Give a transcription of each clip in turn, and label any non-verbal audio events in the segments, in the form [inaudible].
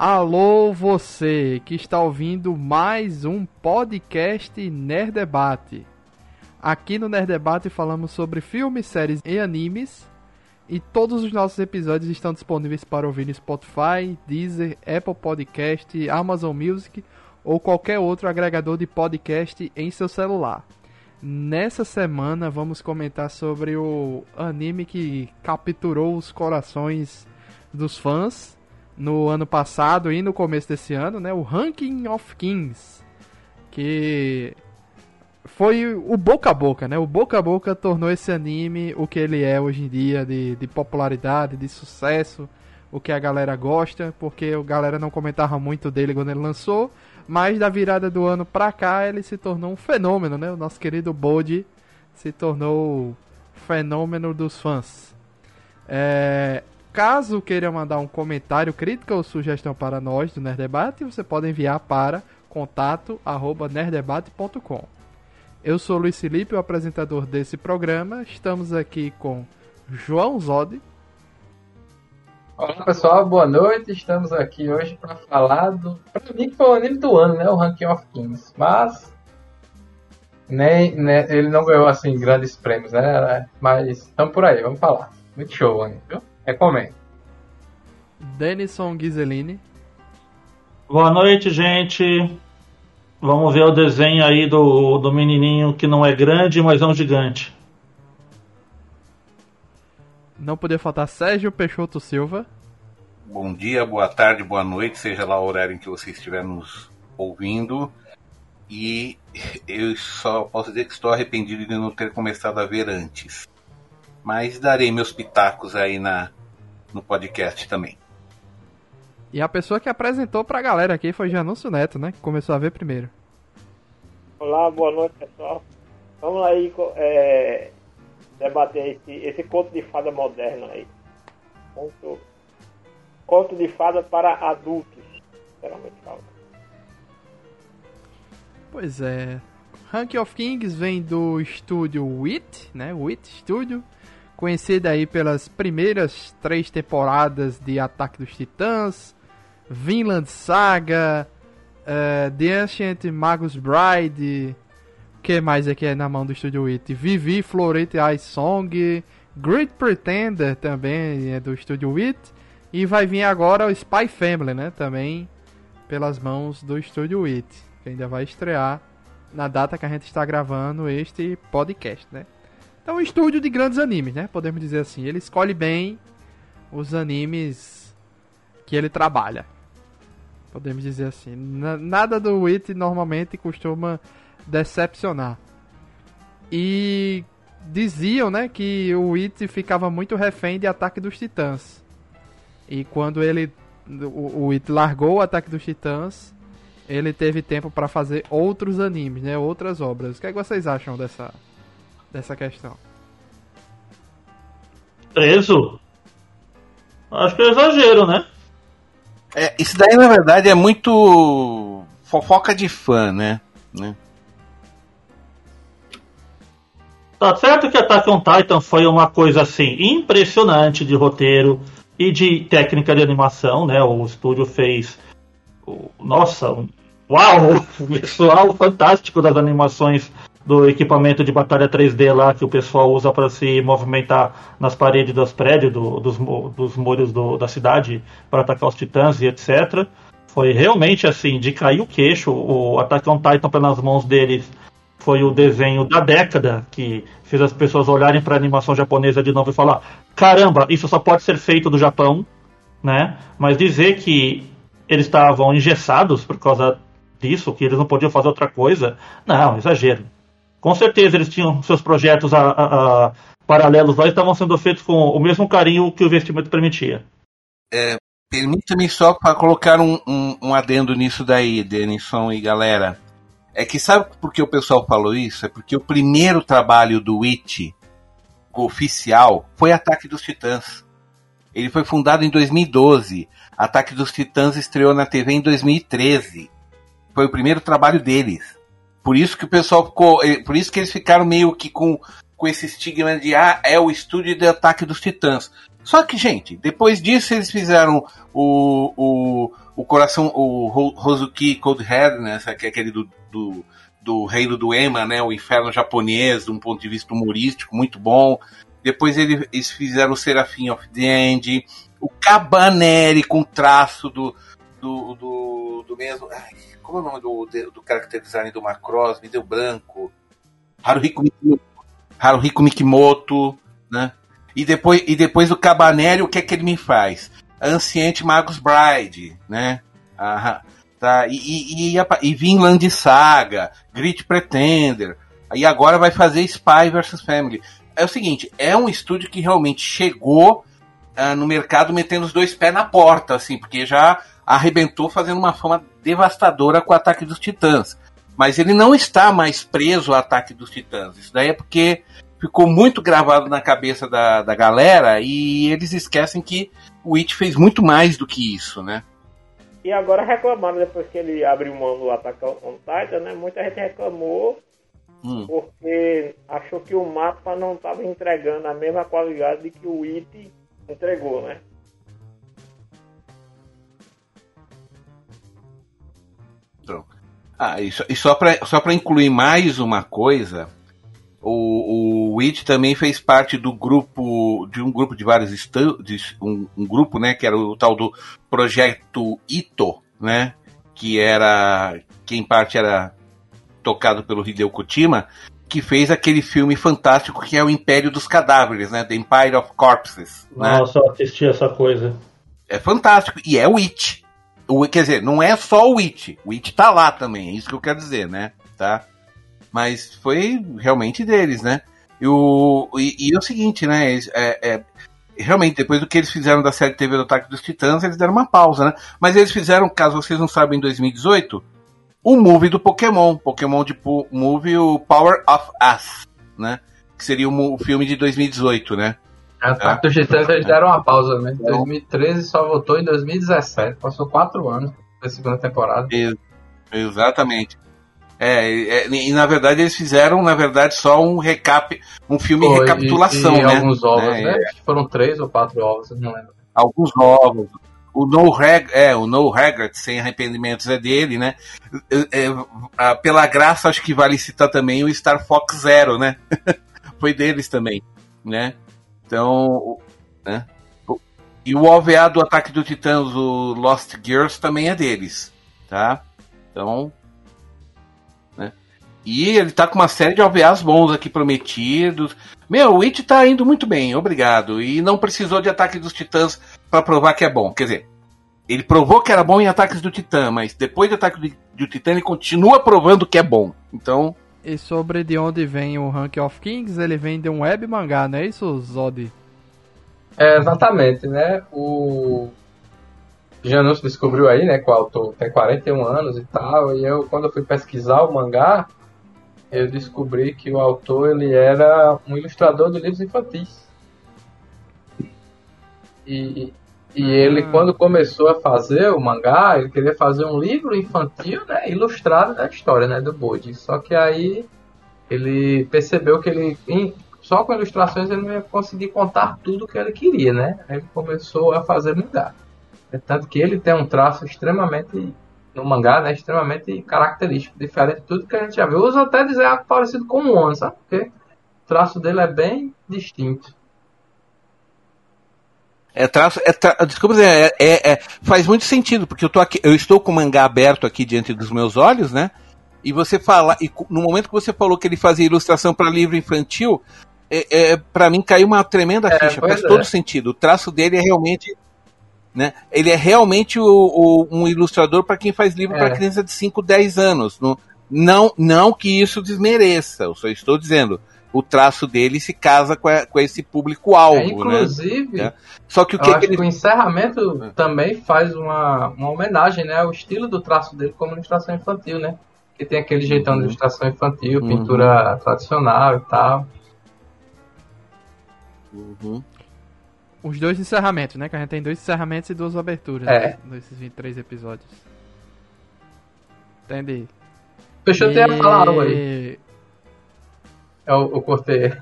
Alô, você que está ouvindo mais um podcast Nerd Debate. Aqui no Nerd Debate falamos sobre filmes, séries e animes. E todos os nossos episódios estão disponíveis para ouvir no Spotify, Deezer, Apple Podcast, Amazon Music ou qualquer outro agregador de podcast em seu celular. Nessa semana vamos comentar sobre o anime que capturou os corações dos fãs no ano passado e no começo desse ano, né? O Ranking of Kings, que foi o boca a boca, né? O boca a boca tornou esse anime o que ele é hoje em dia de, de popularidade, de sucesso, o que a galera gosta, porque a galera não comentava muito dele quando ele lançou, mas da virada do ano pra cá ele se tornou um fenômeno, né? O nosso querido Bode se tornou fenômeno dos fãs. É, Caso queira mandar um comentário, crítica ou sugestão para nós do Nerd Debate, você pode enviar para contato@nerddebate.com. Eu sou Luiz Felipe, o apresentador desse programa. Estamos aqui com João Zodi. Olá pessoal, boa noite. Estamos aqui hoje para falar do. Para mim, foi o anime do ano, né? O Ranking of Kings. Mas. Nem, nem, ele não ganhou assim grandes prêmios, né? Mas estamos por aí, vamos falar. Muito show, anime, viu? Recomendo. Denison Ghiseline. Boa noite, gente. Vamos ver o desenho aí do, do menininho que não é grande, mas é um gigante. Não podia faltar Sérgio Peixoto Silva. Bom dia, boa tarde, boa noite, seja lá o horário em que você estiver nos ouvindo. E eu só posso dizer que estou arrependido de não ter começado a ver antes. Mas darei meus pitacos aí na, no podcast também. E a pessoa que apresentou pra galera aqui foi Janúncio Neto, né? Que começou a ver primeiro. Olá, boa noite pessoal. Vamos aí é, debater esse, esse conto de fada moderno aí. Conto, conto de fada para adultos, geralmente fala. Pois é. Rank of Kings vem do estúdio WIT, né? WIT Studio conhecida aí pelas primeiras três temporadas de Ataque dos Titãs, Vinland Saga, uh, The Ancient Magus Bride, que mais aqui é na mão do Estúdio It? Vivi, Florete Ice Song, Great Pretender também é do Estúdio It, e vai vir agora o Spy Family, né? Também pelas mãos do Estúdio It, que ainda vai estrear na data que a gente está gravando este podcast, né? É um estúdio de grandes animes, né? Podemos dizer assim. Ele escolhe bem os animes que ele trabalha. Podemos dizer assim. nada do Wit normalmente costuma decepcionar. E diziam, né, que o Wit ficava muito refém de Ataque dos Titãs. E quando ele o, o It largou o Ataque dos Titãs, ele teve tempo para fazer outros animes, né, outras obras. O que, é que vocês acham dessa dessa questão. Preso? Acho que é exagero, né? É, isso daí, na verdade, é muito fofoca de fã, né? né? Tá certo que Attack on Titan foi uma coisa assim impressionante de roteiro e de técnica de animação, né? O estúdio fez, nossa, um, uau, [laughs] visual fantástico das animações do equipamento de batalha 3D lá que o pessoal usa para se movimentar nas paredes dos prédios, do, dos, dos muros do, da cidade para atacar os titãs e etc. Foi realmente assim, de cair o queixo. O Attack on Titan pelas mãos deles foi o desenho da década que fez as pessoas olharem para a animação japonesa de novo e falar: caramba, isso só pode ser feito do Japão, né? Mas dizer que eles estavam engessados por causa disso, que eles não podiam fazer outra coisa, não, exagero. Com certeza eles tinham seus projetos a, a, a paralelos lá e estavam sendo feitos com o mesmo carinho que o investimento permitia. É, Permita-me só para colocar um, um, um, adendo nisso daí, Denison e galera. É que sabe por que o pessoal falou isso? É porque o primeiro trabalho do It oficial foi Ataque dos Titãs. Ele foi fundado em 2012. Ataque dos Titãs estreou na TV em 2013. Foi o primeiro trabalho deles. Por isso que o pessoal ficou. Eh, por isso que eles ficaram meio que com, com esse estigma de ah, é o estúdio de ataque dos titãs. Só que, gente, depois disso eles fizeram o, o, o coração, o Hozuki Coldhead, né? Que é aquele do, do, do Reino do Ema, né? O inferno japonês, de um ponto de vista humorístico, muito bom. Depois ele- eles fizeram o Seraphim of the End, o Cabaneri com traço do, do, do, do mesmo. Ai, como é o nome do, do, character design do Macross? Me deu branco. Haruhiko Mikimoto. Haruhiko Mikimoto, né? E depois, e depois do Cabaneri, o que é que ele me faz? Anciente Magus Bride, né? Ah, tá. E, e, e, e Vinland Saga, Grit Pretender. E agora vai fazer Spy vs Family. É o seguinte, é um estúdio que realmente chegou ah, no mercado metendo os dois pés na porta, assim, porque já arrebentou fazendo uma fama devastadora com o Ataque dos Titãs. Mas ele não está mais preso ao Ataque dos Titãs. Isso daí é porque ficou muito gravado na cabeça da, da galera e eles esquecem que o It fez muito mais do que isso, né? E agora reclamaram depois que ele abriu mão do Attack on Titan, né? Muita gente reclamou Hum. porque achou que o mapa não estava entregando a mesma qualidade que o It entregou, né? Ah, e só, e só para só pra incluir mais uma coisa, o, o It também fez parte do grupo, de um grupo de vários estúdios, um, um grupo, né, que era o tal do Projeto Ito, né, que era, que em parte era tocado pelo Hideo Kojima, que fez aquele filme fantástico que é o Império dos Cadáveres, né, The Empire of Corpses, né? Nossa, eu assisti essa coisa. É fantástico. E é o It. O, quer dizer, não é só o It. O It tá lá também, é isso que eu quero dizer, né? Tá? Mas foi realmente deles, né? E, o, e, e é o seguinte, né? É, é- realmente, depois do que eles fizeram da série TV do Ataque dos Titãs, eles deram uma pausa, né? Mas eles fizeram, caso vocês não sabem, em 2018, o movie do Pokémon. Pokémon de movie, o Power of Us, né? Que seria o filme de 2018, né? Ataque dos Titãs eles deram uma pausa, né? Em Então- 2013 só voltou em 2017. Passou quatro anos da segunda temporada. Ex- Exatamente. É, é, e na verdade eles fizeram, na verdade, só um recap, um filme Foi, recapitulação, e, e né? alguns ovos, É, né? Acho que Foram três ou quatro ovos, eu não lembro. Alguns novos. O No Reg, é, o No Regret, sem arrependimentos, é dele, né? É, é, ah, pela graça, acho que vale citar também o Star Fox Zero, né? [laughs] Foi deles também, né? Então, né? E o OVA do Ataque do Titãs, o Lost Girls, também é deles, tá? Então, né? E ele tá com uma série de OVAs bons aqui prometidos. Meu, o It tá indo muito bem, obrigado. E não precisou de Ataque dos Titãs pra provar que é bom. Quer dizer, ele provou que era bom em Ataques do Titã, mas depois do Ataque do Titã ele continua provando que é bom. Então, E sobre de onde vem o Rank of Kings, ele vem de um web mangá, não é isso, Zod? É, exatamente, né? O Janus descobriu aí, né, que o autor tem 41 anos e tal, e eu, quando eu fui pesquisar o mangá, eu descobri que o autor, ele era um ilustrador de livros infantis. E, e ele, Ah. quando começou a fazer o mangá, ele queria fazer um livro infantil, né, ilustrado da história, né, do Bode. Só que aí ele percebeu que ele só com ilustrações ele não ia conseguir contar tudo que ele queria, né? Aí ele começou a fazer mangá. É tanto que ele tem um traço extremamente no mangá, né, extremamente característico, diferente de tudo que a gente já viu. Eu uso até dizer algo parecido com o One, sabe? Porque o traço dele é bem distinto. É traço. É tra... Desculpa dizer, é, é- é- faz muito sentido, porque eu, tô aqui, eu estou com o mangá aberto aqui diante dos meus olhos, né? E você fala, e no momento que você falou que ele fazia ilustração para livro infantil, é, é, para mim caiu uma tremenda ficha, pois faz é. todo sentido. O traço dele é realmente. Né? Ele é realmente o, o- um ilustrador para quem faz livro É. para criança de 5, 10 anos. Não, não, não que isso desmereça, eu só estou dizendo. O traço dele se casa com, a- com esse público-alvo, É, né? inclusive, É. Só que o eu que, acho que que ele o encerramento também faz uma, uma homenagem, né? ao estilo do traço dele como ilustração infantil, né? Que tem aquele jeitão de ilustração infantil, Uhum. pintura tradicional e tal. Uhum. Os dois encerramentos, né? Que a gente tem dois encerramentos e duas aberturas É. né, nesses 23 episódios. Entendi. Peixoto ia falar algo aí. Eu, eu cortei.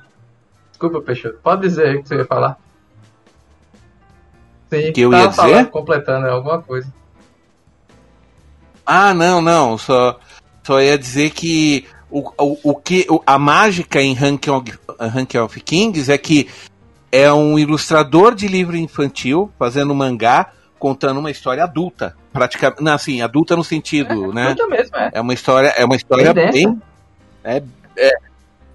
Desculpa, Peixoto. Pode dizer o que você ia falar. Sim, Que eu ia dizer? falando, completando alguma coisa. Ah, não, não. Só, só ia dizer que o, o, o que o, a mágica em Ranking of, Ranking of Kings é que é um ilustrador de livro infantil fazendo mangá contando uma história adulta, praticamente, não, assim, adulta no sentido, É, né? adulta mesmo, é. É uma história, é uma história Bem bem, é, é,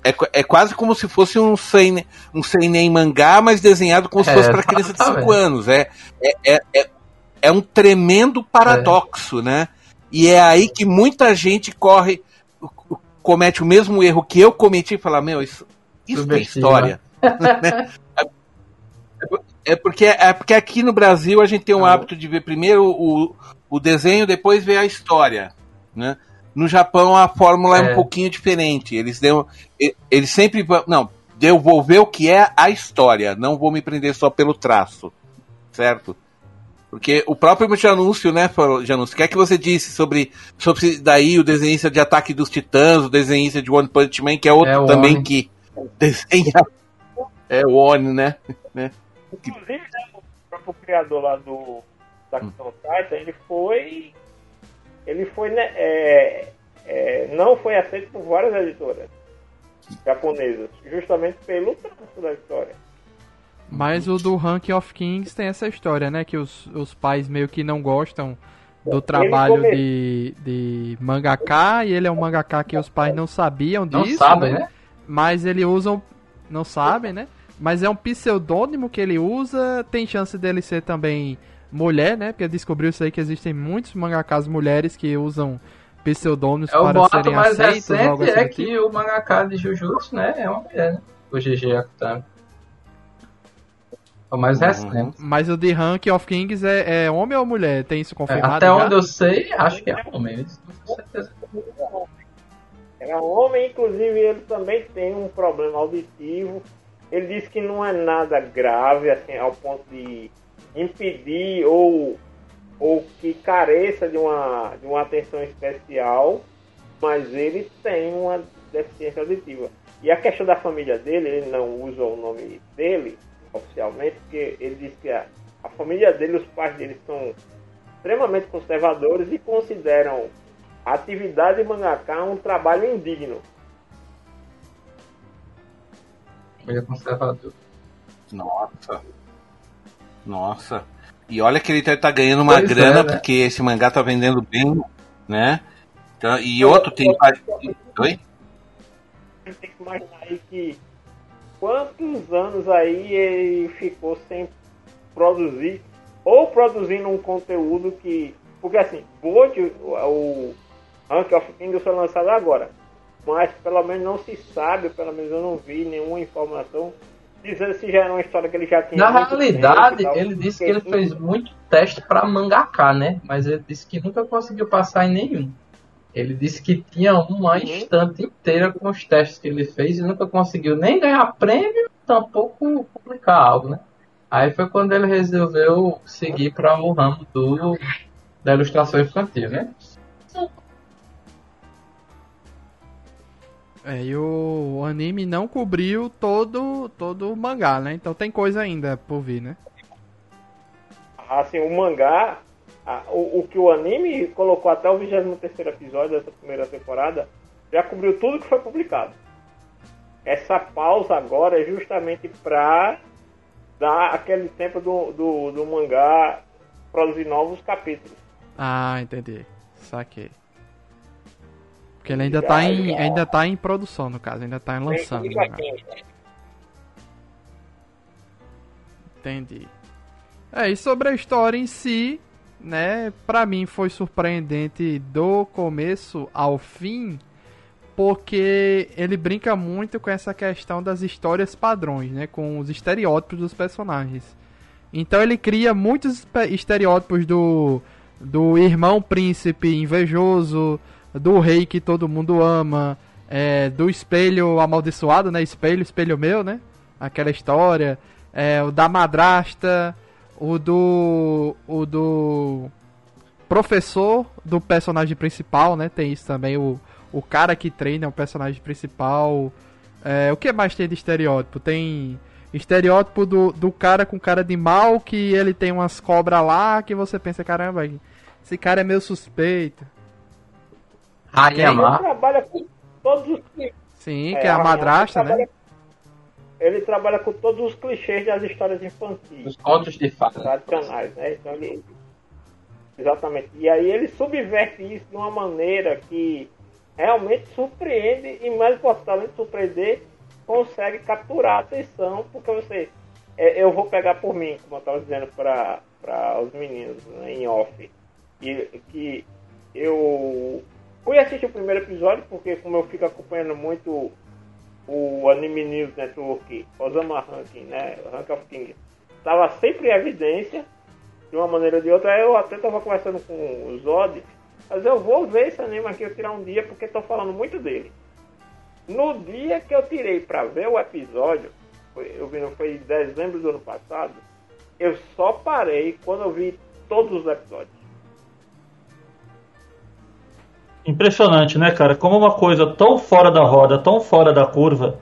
é, qu- é quase como se fosse um seinen, um seinen mangá, mas desenhado como se É, fosse para criança de 5 exatamente. anos. É, é, é, é, é um tremendo paradoxo, né? E é aí que muita gente corre, comete o mesmo erro que eu cometi e fala, meu, isso, isso tem história. né? [laughs] É porque, é porque aqui no Brasil a gente tem um Ah. hábito de ver primeiro o, o desenho, depois ver a história. Né? No Japão a fórmula é. É. um pouquinho diferente. Eles deu, eles sempre vão. Não, eu vou ver o que é a história, não vou me prender só pelo traço. Certo? Porque o próprio Janúncio, né, falou, Janúncio, o que é que você disse sobre, sobre daí o desenhista de Ataque dos Titãs, o desenhista de One Punch Man, que é outro É também Oni. que desenha. É o Oni, né? [laughs] Inclusive, né, o próprio criador lá do Attack on Titan, ele foi. Ele foi, né, é, é, não foi aceito por várias editoras japonesas, justamente pelo traço da história. Mas o do Ranking of Kings tem essa história, né? Que os, os pais meio que não gostam do trabalho come- de, de mangaka e ele é um mangaka que os pais não sabiam Não disso, sabem, né? Mas ele usa um, não sabem, né? Mas é um pseudônimo que ele usa, tem chance dele ser também mulher, né? Porque descobriu isso aí que existem muitos mangakas mulheres que usam pseudônimos É o para boato serem mais aceitos, recente algo assim é do tipo. que o mangaka de Jujutsu, né, é uma mulher, né? O GG Akutami. É o mais Uhum. recente. Mas o de Ranking of Kings é, é homem ou mulher? Tem isso É, confirmado? até já? onde eu sei, acho que é homem. Com certeza. Era homem, inclusive ele também tem um problema auditivo. Ele disse que não é nada grave, assim, ao ponto de impedir ou, ou que careça de uma, de uma atenção especial, mas ele tem uma deficiência auditiva. E a questão da família dele, ele não usa o nome dele oficialmente, porque ele diz que a, a família dele, os pais dele são extremamente conservadores e consideram a atividade de mangaká um trabalho indigno. Família conservadora. Nossa. Nossa. E olha que ele tá, tá ganhando uma Pois é, grana né? porque esse mangá tá vendendo bem, né? Então, e outro tem. Oi? Tem que imaginar aí que quantos anos aí ele ficou sem produzir, ou produzindo um conteúdo que. Porque assim, Bold, o, o Rank of Kings foi lançado agora. Mas pelo menos não se sabe, pelo menos eu não vi nenhuma informação dizendo se já era uma história que ele já tinha. Na realidade, tal, ele disse que ele fez muito teste pra mangaka, né? Mas ele disse que nunca conseguiu passar em nenhum. Ele disse que tinha uma estante inteira com os testes que ele fez e nunca conseguiu nem ganhar prêmio, tampouco publicar algo, né? Aí foi quando ele resolveu seguir para o ramo do da ilustração infantil, né? É, e o, anime não cobriu todo, todo o mangá, né? Então tem coisa ainda por vir, né? assim, o mangá, a- o, o que o anime colocou até o 23 episódio dessa primeira temporada, já cobriu tudo que foi publicado. Essa pausa agora é justamente pra dar aquele tempo do, do, do mangá produzir novos capítulos. Ah, entendi. Saquei. Porque ele ainda tá em, ainda tá em produção, no caso, ainda tá lançando. o mangá. Entendi. É, e sobre a história em si, né, pra mim foi surpreendente do começo ao fim, porque ele brinca muito com essa questão das histórias padrões, né, com os estereótipos dos personagens. Então ele cria muitos estereótipos do do irmão príncipe invejoso, do rei que todo mundo ama, é, do espelho amaldiçoado, né, espelho, espelho meu, né, aquela história, é, o da madrasta, o do o do professor do personagem principal, né? Tem isso também o, o cara que treina o personagem principal. É, o que mais tem de estereótipo? Tem estereótipo do, do cara com cara de mal que ele tem umas cobras lá que você pensa, caramba, esse cara é meio suspeito. Rainha Ele Má. trabalha com todos os clichês. Sim, que é a Rainha madrasta, né? Ele trabalha com todos os clichês das histórias infantis. Dos contos de fadas. tradicionais, né? Então ele. Exatamente. E aí ele subverte isso de uma maneira que realmente surpreende e mais importante, além de surpreender, consegue capturar a atenção, porque você. é, eu vou pegar por mim, como eu estava dizendo para os meninos né, em off, e, que eu fui assistir o primeiro episódio, porque como eu fico acompanhando muito o Anime News Network, Osama Ranking, né? Rank of Kings, estava sempre em evidência, de uma maneira ou de outra. Eu até estava conversando com o Zod, mas eu vou ver esse anime aqui, eu tirar um dia, porque estou falando muito dele. No dia que eu tirei para ver o episódio, foi- eu vi, foi em dezembro do ano passado, eu só parei quando eu vi todos os episódios. Impressionante, né, cara? Como uma coisa tão fora da roda, tão fora da curva,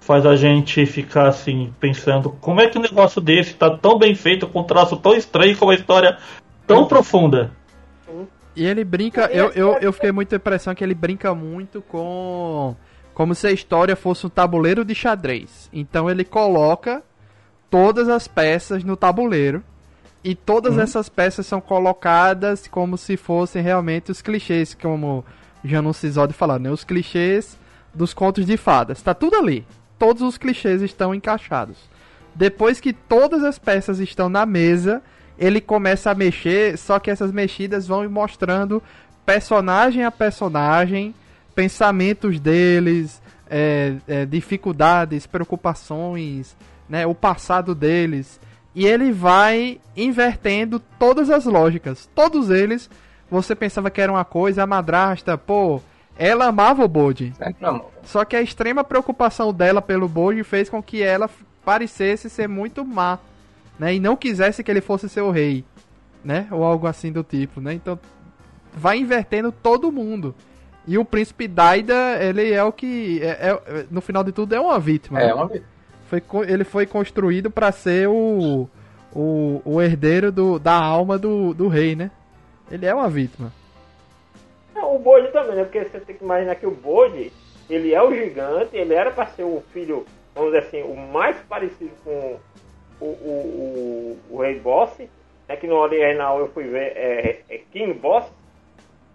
faz a gente ficar assim, pensando como é que um negócio desse tá tão bem feito, com um traço tão estranho, com uma história tão profunda. E ele brinca, eu, eu, eu fiquei muito a impressão que ele brinca muito com. Como se a história fosse um tabuleiro de xadrez. Então ele coloca todas as peças no tabuleiro. E todas essas peças são colocadas como se fossem realmente os clichês, como o Janus Cisode falou, né? Os clichês dos contos de fadas. Tá tudo ali. Todos os clichês estão encaixados. Depois que todas as peças estão na mesa, ele começa a mexer, só que essas mexidas vão mostrando personagem a personagem, pensamentos deles, é, é, dificuldades, preocupações, né, o passado deles. E ele vai invertendo todas as lógicas. Todos eles, você pensava que era uma coisa, a madrasta, pô, ela amava o Bode. Só que a extrema preocupação dela pelo Boji fez com que ela parecesse ser muito má, né? E não quisesse que ele fosse seu rei, né? Ou algo assim do tipo, né? Então vai invertendo todo mundo. E o príncipe Daida, ele é o que é- é- no final de tudo é uma vítima. É, né? uma vez. Foi, ele foi construído para ser o, o, o herdeiro do, da alma do, do rei, né? Ele é uma vítima. Não, o Bode também, né? Porque você tem que imaginar que o Bode, ele é o gigante, ele era para ser o filho, vamos dizer assim, o mais parecido com o, o, o, o Rei Boss. É que no original eu fui ver, é, é King Boss,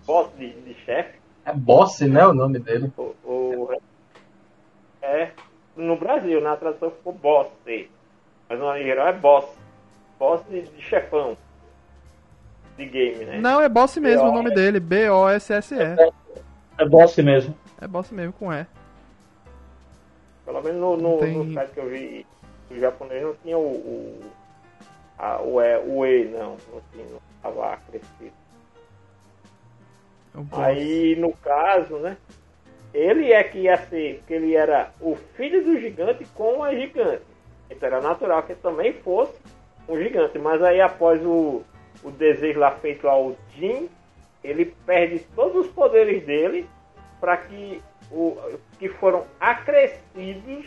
Boss de, de chefe. É Boss, né? O nome dele. O, o- é, no Brasil, na tradução ficou Boss, mas no original é Boss. Boss de, de chefão. De game, né? Não, é boss mesmo o nome dele. B-O-S-S-E. É boss mesmo. É boss mesmo com E. Pelo menos no, no, Tem- no site que eu vi o japonês não tinha o, o, a, o, e, o E, não. Não tinha, não estava acrescido. É um. Aí, no caso, né? Ele é que ia ser, que ele era o filho do gigante com a gigante. Então era natural que ele também fosse um gigante. Mas aí após o, o desejo lá feito ao Jin, ele perde todos os poderes dele para que o que foram acrescidos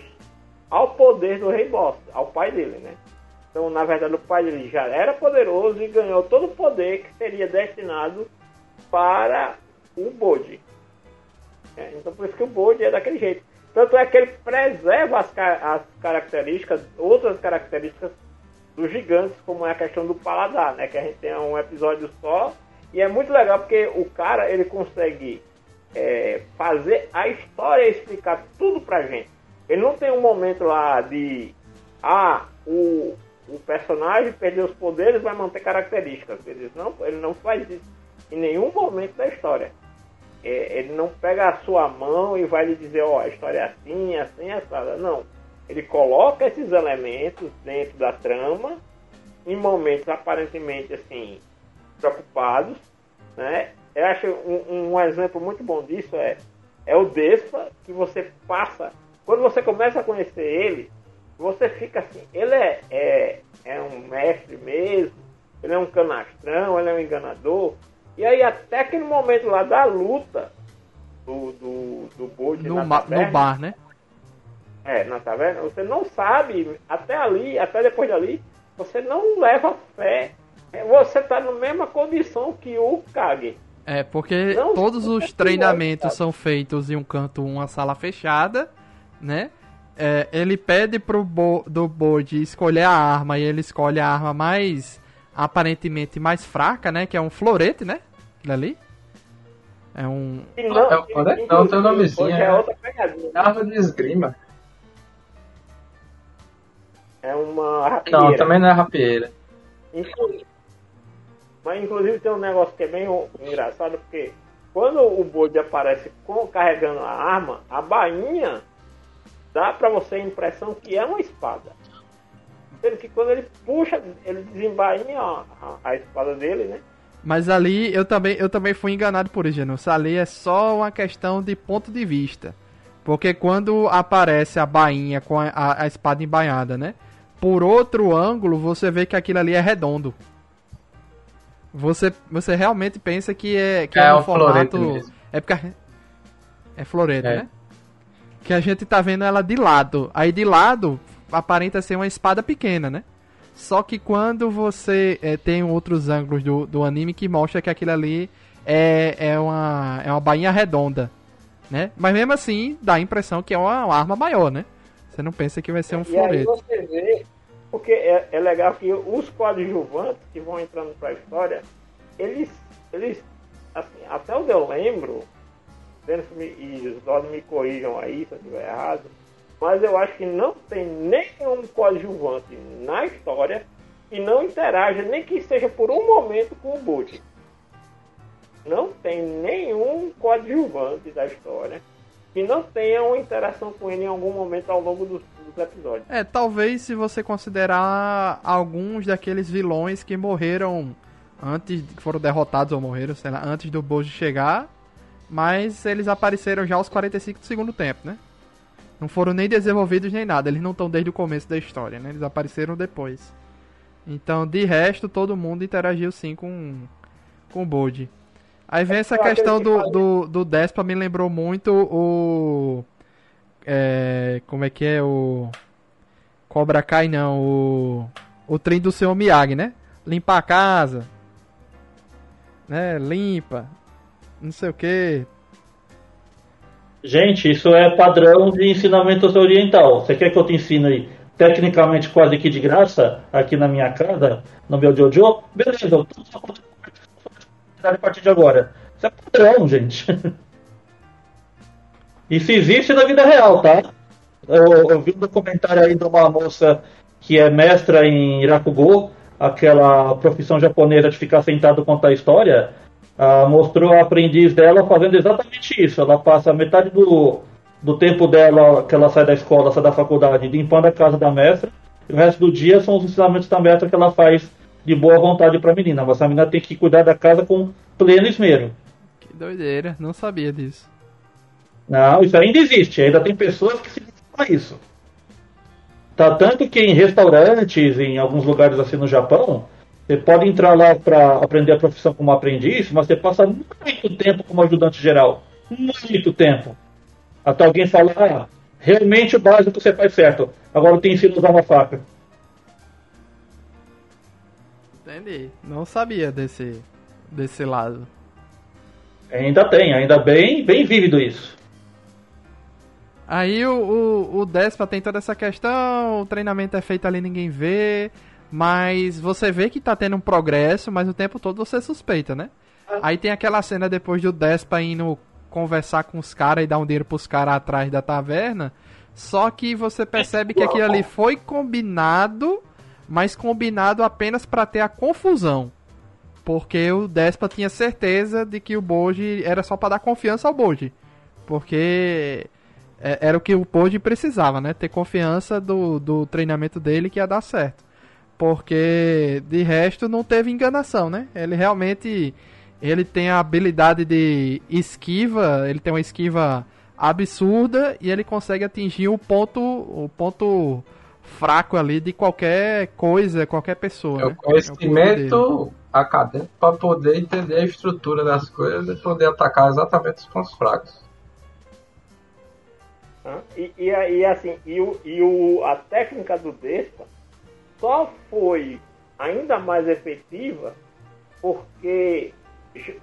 ao poder do rei boss, ao pai dele, né? Então, na verdade, o pai dele já era poderoso e ganhou todo o poder que seria destinado para o Bode. É, então, por isso que o Bode é daquele jeito. Tanto é que ele preserva as, as características, outras características dos gigantes, como é a questão do paladar, né? Que a gente tem um episódio só. E é muito legal porque o cara, ele consegue é, fazer a história explicar tudo pra gente. Ele não tem um momento lá de ah, o, o personagem perdeu os poderes, vai manter características. Ele, não, ele não faz isso em nenhum momento da história. É, ele não pega a sua mão e vai lhe dizer, ó, a história é assim, assim, assada. Não. Ele coloca esses elementos dentro da trama em momentos aparentemente assim preocupados, né? Eu acho um, um exemplo muito bom disso é é o Despa que você passa quando você começa a conhecer ele, você fica assim, ele é, é, é um mestre mesmo, ele é um canastrão, ele é um enganador. E aí até aquele momento lá da luta do, do, do Bode No, na ma- taverna, no bar, né? é, na taverna, você não sabe, até ali, até depois dali, você não leva fé. É, Você tá na mesma condição que o Kage. É, porque Não, todos os treinamentos são feitos em um canto, uma sala fechada, né? É, ele pede pro bo do Bode escolher a arma e ele escolhe a arma mais aparentemente mais fraca, né? Que é um florete, né? Aquilo ali. É um. E É o Florete? Não, tem um nomezinho, é. é outra pegadinha. Arma de esgrima. É uma rapieira. Não, também não é rapieira. Inclusive- Mas inclusive tem um negócio que é bem engraçado, porque quando o Bode aparece com, carregando a arma, a bainha dá pra você a impressão que é uma espada. Sendo que quando ele puxa, ele desembainha a, a- a espada dele, né? Mas ali eu também, eu também fui enganado por isso, Genus. Ali é só uma questão de ponto de vista. Porque quando aparece a bainha com a, a- a espada embainhada, né? Por outro ângulo, você vê que aquilo ali é redondo. Você, você realmente pensa que é, que é, É um formato. É porque. a- É floreta, É. né? Que a gente tá vendo ela de lado. Aí de lado aparenta ser uma espada pequena, né? Só que quando você eh, tem outros ângulos do, do anime que mostra que aquilo ali é, é, uma, é uma bainha redonda, né? Mas mesmo assim, dá a impressão que é uma, uma arma maior, né? Você não pensa que vai ser um e aí florete. você vê, porque é, é legal que os coadjuvantes que vão entrando pra história, eles, eles assim, até onde eu lembro, e os dois me corrijam aí se eu estiver errado, mas eu acho que não tem nenhum coadjuvante na história que não interaja, nem que seja por um momento com o Boot. Não tem nenhum coadjuvante da história que não tenha uma interação com ele em algum momento ao longo dos, dos episódios. É, talvez se você considerar alguns daqueles vilões que morreram antes, que foram derrotados ou morreram, sei lá, antes do Boji chegar, mas eles apareceram já aos 45 do segundo tempo, né? Não foram nem desenvolvidos nem nada, eles não estão desde o começo da história, né? Eles apareceram depois. Então, de resto, todo mundo interagiu sim com, com o Boji. Aí vem essa só aquele questão que do, do, do Despa, me lembrou muito o. É, como é que é o. Cobra Kai não, o. O trem do seu Miyagi, né? Limpa a casa. Né? Limpa. Não sei o que. Gente, isso é padrão de ensinamento oriental. Você quer que eu te ensine tecnicamente quase que de graça aqui na minha casa, no meu Jojo? Beleza, eu tô só a partir de agora. Isso é padrão, gente. [laughs] Isso existe na vida real, tá? Eu, eu vi um documentário aí de uma moça que é mestra em Irakugo, aquela profissão japonesa de ficar sentado contar história. Ah, mostrou a aprendiz dela fazendo exatamente isso. Ela passa metade do, do tempo dela que ela sai da escola, sai da faculdade, limpando a casa da mestra. E o resto do dia são os ensinamentos da mestra que ela faz de boa vontade para a menina. Mas a menina tem que cuidar da casa com pleno esmero. Que doideira, não sabia disso. Não, isso ainda existe. Ainda tem pessoas que se dedicam a isso. Tá tanto que em restaurantes, em alguns lugares assim no Japão, você pode entrar lá para aprender a profissão como aprendiz, mas você passa muito tempo como ajudante geral. Muito tempo. Até alguém falar, ah, realmente o básico você faz certo. Agora eu te ensino a usar uma faca. Entendi. Não sabia desse, desse lado. Ainda tem, ainda bem, bem vívido isso. Aí o, o, o Despa tem toda essa questão, o treinamento é feito ali, ninguém vê. Mas você vê que tá tendo um progresso, mas o tempo todo você suspeita, né? Aí tem aquela cena depois do Despa indo conversar com os caras e dar um dinheiro pros caras atrás da taverna. Só que você percebe que aquilo ali foi combinado, mas combinado apenas pra ter a confusão. Porque o Despa tinha certeza de que o Boji era só pra dar confiança ao Boji. Porque é- era o que o Boji precisava, né? Ter confiança do, do treinamento dele que ia dar certo. Porque de resto não teve enganação, né? Ele realmente ele tem a habilidade de esquiva, ele tem uma esquiva absurda e ele consegue atingir o ponto o ponto fraco ali de qualquer coisa, qualquer pessoa, É né? o conhecimento acadêmico para poder entender a estrutura das coisas e poder atacar exatamente os pontos fracos. Hã? E, e, e assim, e, o, e o, a técnica do Despa só foi ainda mais efetiva porque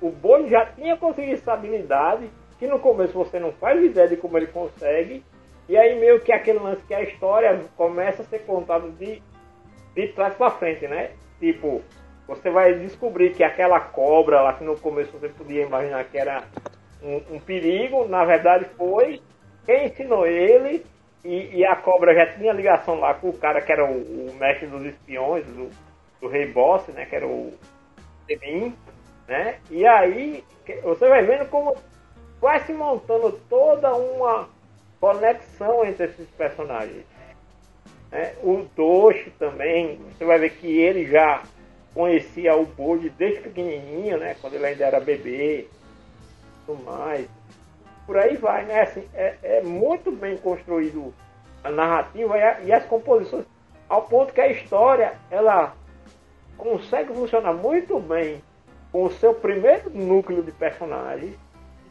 O Bode já tinha conseguido essa habilidade, que no começo você não faz ideia de como ele consegue, e aí meio que aquele lance que a história começa a ser contada de, de trás para frente, né? Tipo, você vai descobrir que aquela cobra lá que no começo você podia imaginar que era um, um perigo, na verdade foi quem ensinou ele e, e, a cobra já tinha ligação lá com o cara que era o, o mestre dos espiões, do, do rei boss, né? Que era o Semin, né? E aí você vai vendo como vai se montando toda uma conexão entre esses personagens. Né? O Doshi também, você vai ver que ele já conhecia o Bode desde pequenininho, né? Quando ele ainda era bebê, tudo mais. Por aí vai, né? Assim, é, é muito bem construído a narrativa e, a, e as composições, ao ponto que a história ela consegue funcionar muito bem com o seu primeiro núcleo de personagens,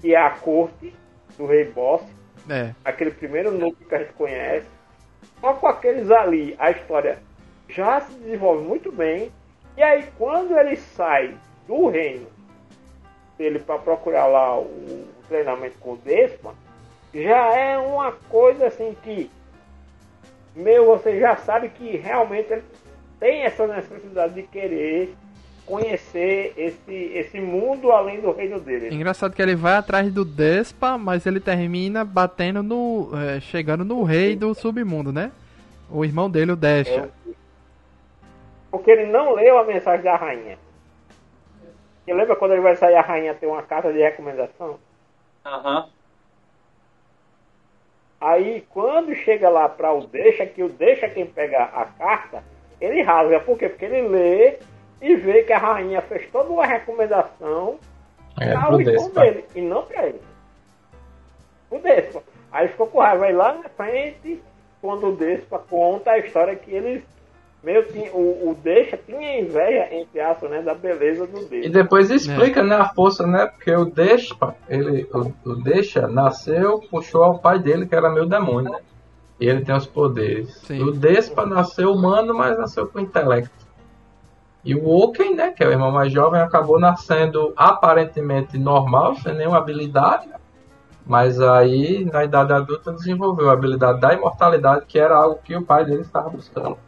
que é a corte do Rei Boss, é. aquele primeiro núcleo que a gente conhece. Só com aqueles ali, a história já se desenvolve muito bem. E aí, quando ele sai do reino dele para procurar lá o treinamento com o Despa, já é uma coisa assim que meu, você já sabe que realmente ele tem essa necessidade de querer conhecer esse, esse mundo além do reino dele. Engraçado que ele vai atrás do Despa, mas ele termina batendo no. É, chegando no rei do submundo, né? O irmão dele, o Desha. É, porque ele não leu a mensagem da rainha. Você lembra quando ele vai sair a rainha ter uma carta de recomendação? Aham. Uhum. Aí quando chega lá para o deixa, que o deixa quem pega a carta, ele rasga. Por quê? Porque ele lê e vê que a rainha fez toda uma recomendação é, ao irmão dele e não pra ele. O Despa. Aí ficou com raiva. Aí lá na frente, quando o Despa conta a história que eles meio que o, o Deixa tinha inveja, entre aspas, né, da beleza do Deixa. E depois explica, é. né, a força, né, porque o Deixa, ele, o, o Deixa nasceu, puxou ao pai dele, que era meio demônio, né? E ele tem os poderes. Sim. O Despa nasceu humano, mas nasceu com intelecto. E o Oken, né, que é o irmão mais jovem, acabou nascendo aparentemente normal, sem nenhuma habilidade, mas aí na idade adulta desenvolveu a habilidade da imortalidade, que era algo que o pai dele estava buscando.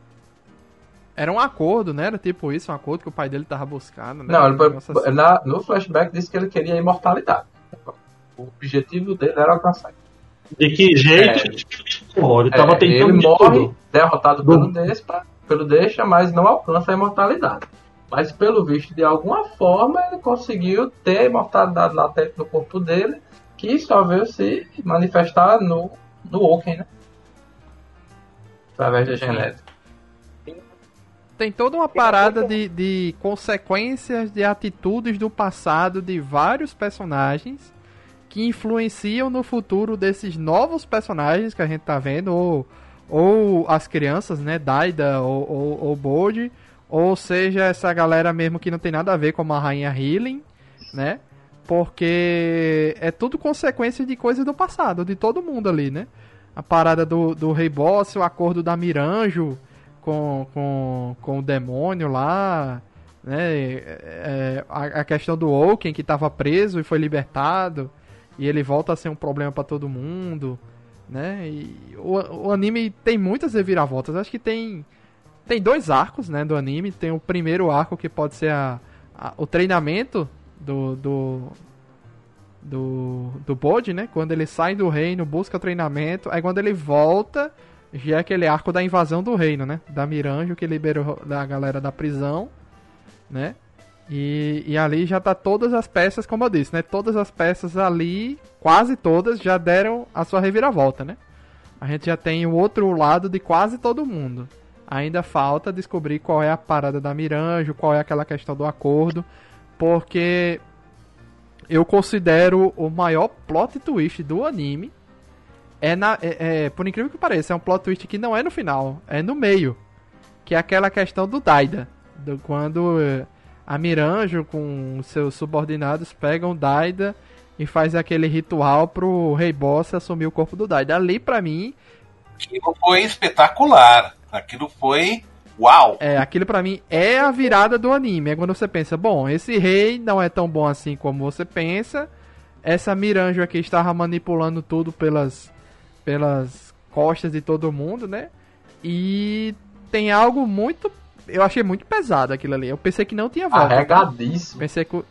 Era um acordo, né? Era tipo isso, um acordo que o pai dele estava buscando. Né? Não, ele, assim. na, no flashback disse que ele queria a imortalidade. O objetivo dele era alcançar. De que jeito? É, Pô, ele estava é, tentando ele morre tudo. derrotado pelo Despa pelo deixa, mas não alcança a imortalidade. Mas pelo visto, de alguma forma, ele conseguiu ter a imortalidade latente no corpo dele, que só veio se manifestar no, no Oken, né? Através da genética. Tem toda uma parada de, de consequências de atitudes do passado de vários personagens que influenciam no futuro desses novos personagens que a gente tá vendo, ou ou as crianças, né, Daida ou, ou, ou Bold, ou seja, essa galera mesmo que não tem nada a ver com a Rainha Healing, né? Porque é tudo consequência de coisas do passado, de todo mundo ali, né? A parada do, do Rei Boss, o acordo da Miranjo com, com, com o demônio lá, né? É, a, a, questão do Oaken que estava preso e foi libertado, e ele volta a ser um problema para todo mundo né? E o, o anime tem muitas reviravoltas. Acho que tem tem dois arcos, né, do anime. Tem o primeiro arco que pode ser a, a o treinamento do do do, do Bode, né? Quando ele sai do reino, busca treinamento. Aí quando ele volta, já é aquele arco da invasão do reino, né? Da Miranjo que liberou da galera da prisão, né? E, e ali já tá todas as peças, como eu disse, né? Todas as peças ali, quase todas, já deram a sua reviravolta, né? A gente já tem o outro lado de quase todo mundo. Ainda falta descobrir qual é a parada da Miranjo, qual é aquela questão do acordo, porque eu considero o maior plot twist do anime. É, na, é, é, por incrível que pareça, é um plot twist que não é no final, é no meio. Que é aquela questão do Daida. Do, quando a Miranjo com seus subordinados pegam Daida e faz aquele ritual pro Rei Boss assumir o corpo do Daida. Ali, para mim. Aquilo foi espetacular. Aquilo foi Uau! É, aquilo pra mim é a virada do anime. É quando você pensa, bom, esse rei não é tão bom assim como você pensa. Essa Miranjo aqui estava manipulando tudo pelas, pelas costas de todo mundo, né? E tem algo muito. Eu achei muito pesado aquilo ali. Eu pensei que não tinha volta. Arregadíssimo. Pensei que.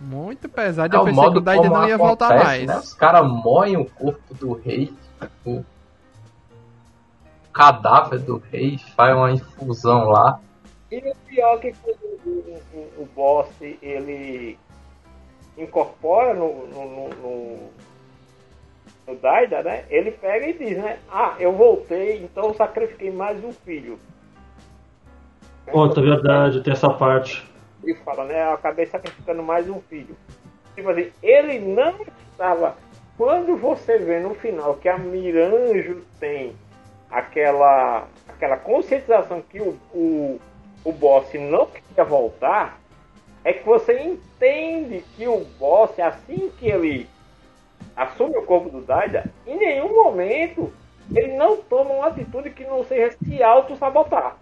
Muito pesado. É eu o pensei que modo o como não ia voltar acontece, mais. Né? Os caras moem o corpo do rei, o cadáver do rei, faz uma infusão lá. E o pior é que quando o, o, o boss ele incorpora no, no, no, no, no Daida, né? Ele pega e diz, né? Ah, eu voltei, então eu sacrifiquei mais um filho. Outra verdade, tem essa parte. Ele fala, né? Eu acabei sacrificando mais um filho. Tipo assim, ele não estava. Quando você vê no final que a Miranjo tem aquela, aquela conscientização que o, o, o boss não queria voltar, é que você entende que o boss, assim que ele assume o corpo do Daida, em nenhum momento ele não toma uma atitude que não seja se auto-sabotar.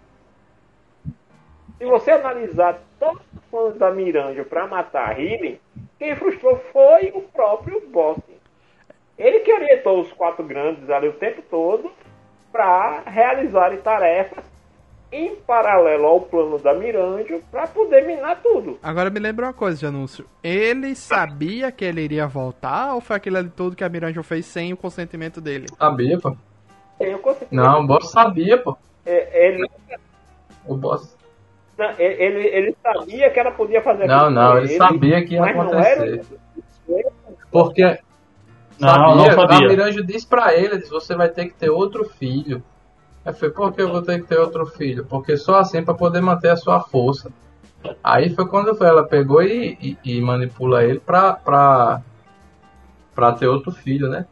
Se você analisar todos os planos da Miranjo para matar a Healing, quem frustrou foi o próprio boss. Ele que orientou os quatro grandes ali o tempo todo para realizarem tarefas em paralelo ao plano da Miranjo para poder minar tudo. Agora me lembra uma coisa de anúncio. Ele sabia que ele iria voltar ou foi aquilo ali tudo que a Miranjo fez sem o consentimento dele? Sabia, pô? Eu consegui- Não, o boss sabia, pô. É, ele, O boss. não, ele, ele sabia que ela podia fazer Não, não, com ele sabia que ia não era- acontecer. Porque Não, não sabia, sabia. a Miranjo disse pra ele, disse, você vai ter que ter outro filho. Aí foi, por que eu vou ter que ter outro filho? Porque só assim pra poder manter a sua força. Aí foi quando foi, ela pegou e, e- e manipula ele pra, pra, pra ter outro filho, né?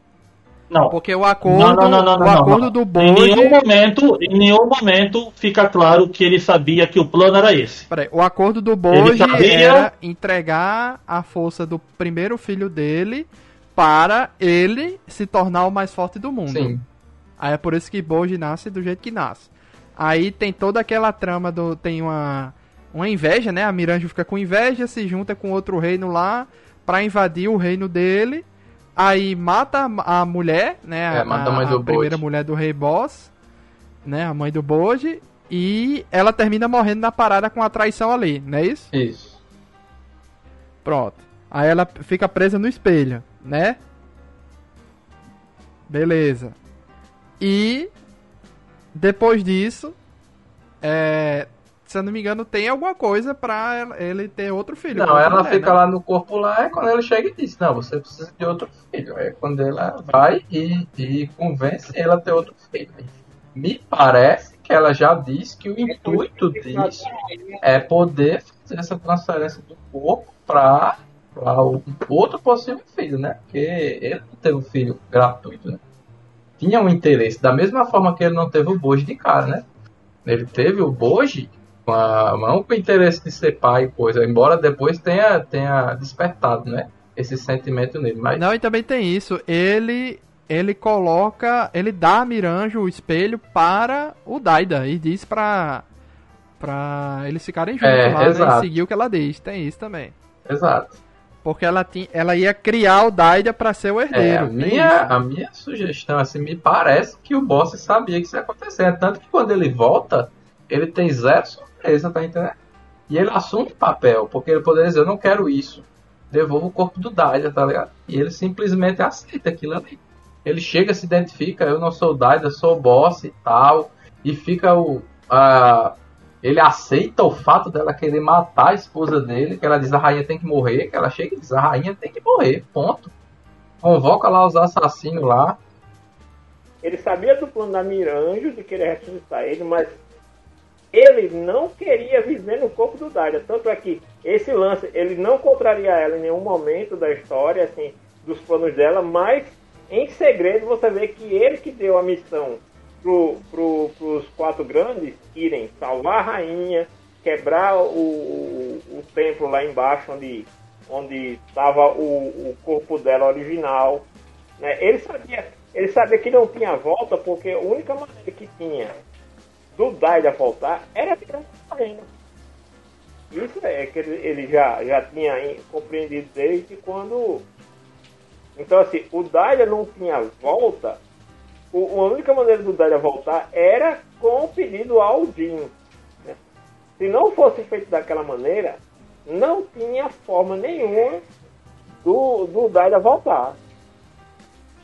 Não. Porque o acordo, Não, não, não, não, o não, não, acordo não. do Em nenhum momento, em nenhum momento fica claro que ele sabia que o plano era esse. Peraí, o acordo do Bode sabia- era entregar a força do primeiro filho dele para ele se tornar o mais forte do mundo. Sim. Aí é por isso que Boji nasce do jeito que nasce. Aí tem toda aquela trama do. Tem uma. Uma inveja, né? A Miranjo fica com inveja, se junta com outro reino lá pra invadir o reino dele. Aí mata a a mulher, né? É, mata a mãe do primeira Bode. mulher do rei boss, né? A mãe do Boji. E ela termina morrendo na parada com a traição ali, não é isso? Isso. Pronto. Aí ela fica presa no espelho, né? Beleza. E depois disso, é, se eu não me engano, tem alguma coisa pra ele ter outro filho. Não, ela mulher, fica né? lá no corpo lá, é quando ele chega e diz, não, você precisa de outro filho. É quando ela vai e, e convence ela a ter outro filho. Me parece que ela já disse que o intuito disso é poder fazer essa transferência do corpo para o outro possível filho, né? Porque ele não teve um filho gratuito, né? Tinha um interesse, da mesma forma que ele não teve o Boji de cara, né? Ele teve o Boji com a mão com o interesse de ser pai e coisa, embora depois tenha, tenha despertado, né? Esse sentimento nele. Mas Não, e também tem isso. Ele ele coloca, ele dá a Miranjo o espelho para o Daida e diz pra para eles ficarem juntos É, lá, né, e seguir o que ela diz. Tem isso também. exato. Porque ela, tinha, ela ia criar o Daida pra ser o É, herdeiro. a, tem minha, isso. a minha sugestão, assim, me parece que o boss sabia que isso ia acontecer. É Tanto que quando ele volta, ele tem zero surpresa, tá entendendo? E ele assume o papel, porque ele poderia dizer, eu não quero isso. Devolva o corpo do Daida, tá ligado? E ele simplesmente aceita aquilo ali. Ele chega, se identifica, eu não sou o Daida, sou o boss e tal. E fica o. a- ele aceita o fato dela querer matar a esposa dele, que ela diz a rainha tem que morrer, que ela chega e diz a rainha tem que morrer, ponto. Convoca lá os assassinos lá. Ele sabia do plano da Miranjo de querer ressuscitar ele, mas ele não queria viver no corpo do Daida. Tanto é que esse lance, ele não contraria ela em nenhum momento da história, assim, dos planos dela, mas em segredo você vê que ele que deu a missão pro, pro, pros quatro grandes irem salvar a rainha, quebrar o, o, o templo lá embaixo onde onde estava o, o corpo dela original. Né? Ele sabia ele sabia que não tinha volta porque a única maneira que tinha do Daida voltar era Miranda correndo. Isso é que ele, ele já, já tinha compreendido desde quando. Então, assim, o Daida não tinha volta. O, a única maneira do Daida voltar era com o pedido ao Dinho. Né? Se não fosse feito daquela maneira, não tinha forma nenhuma do, do voltar.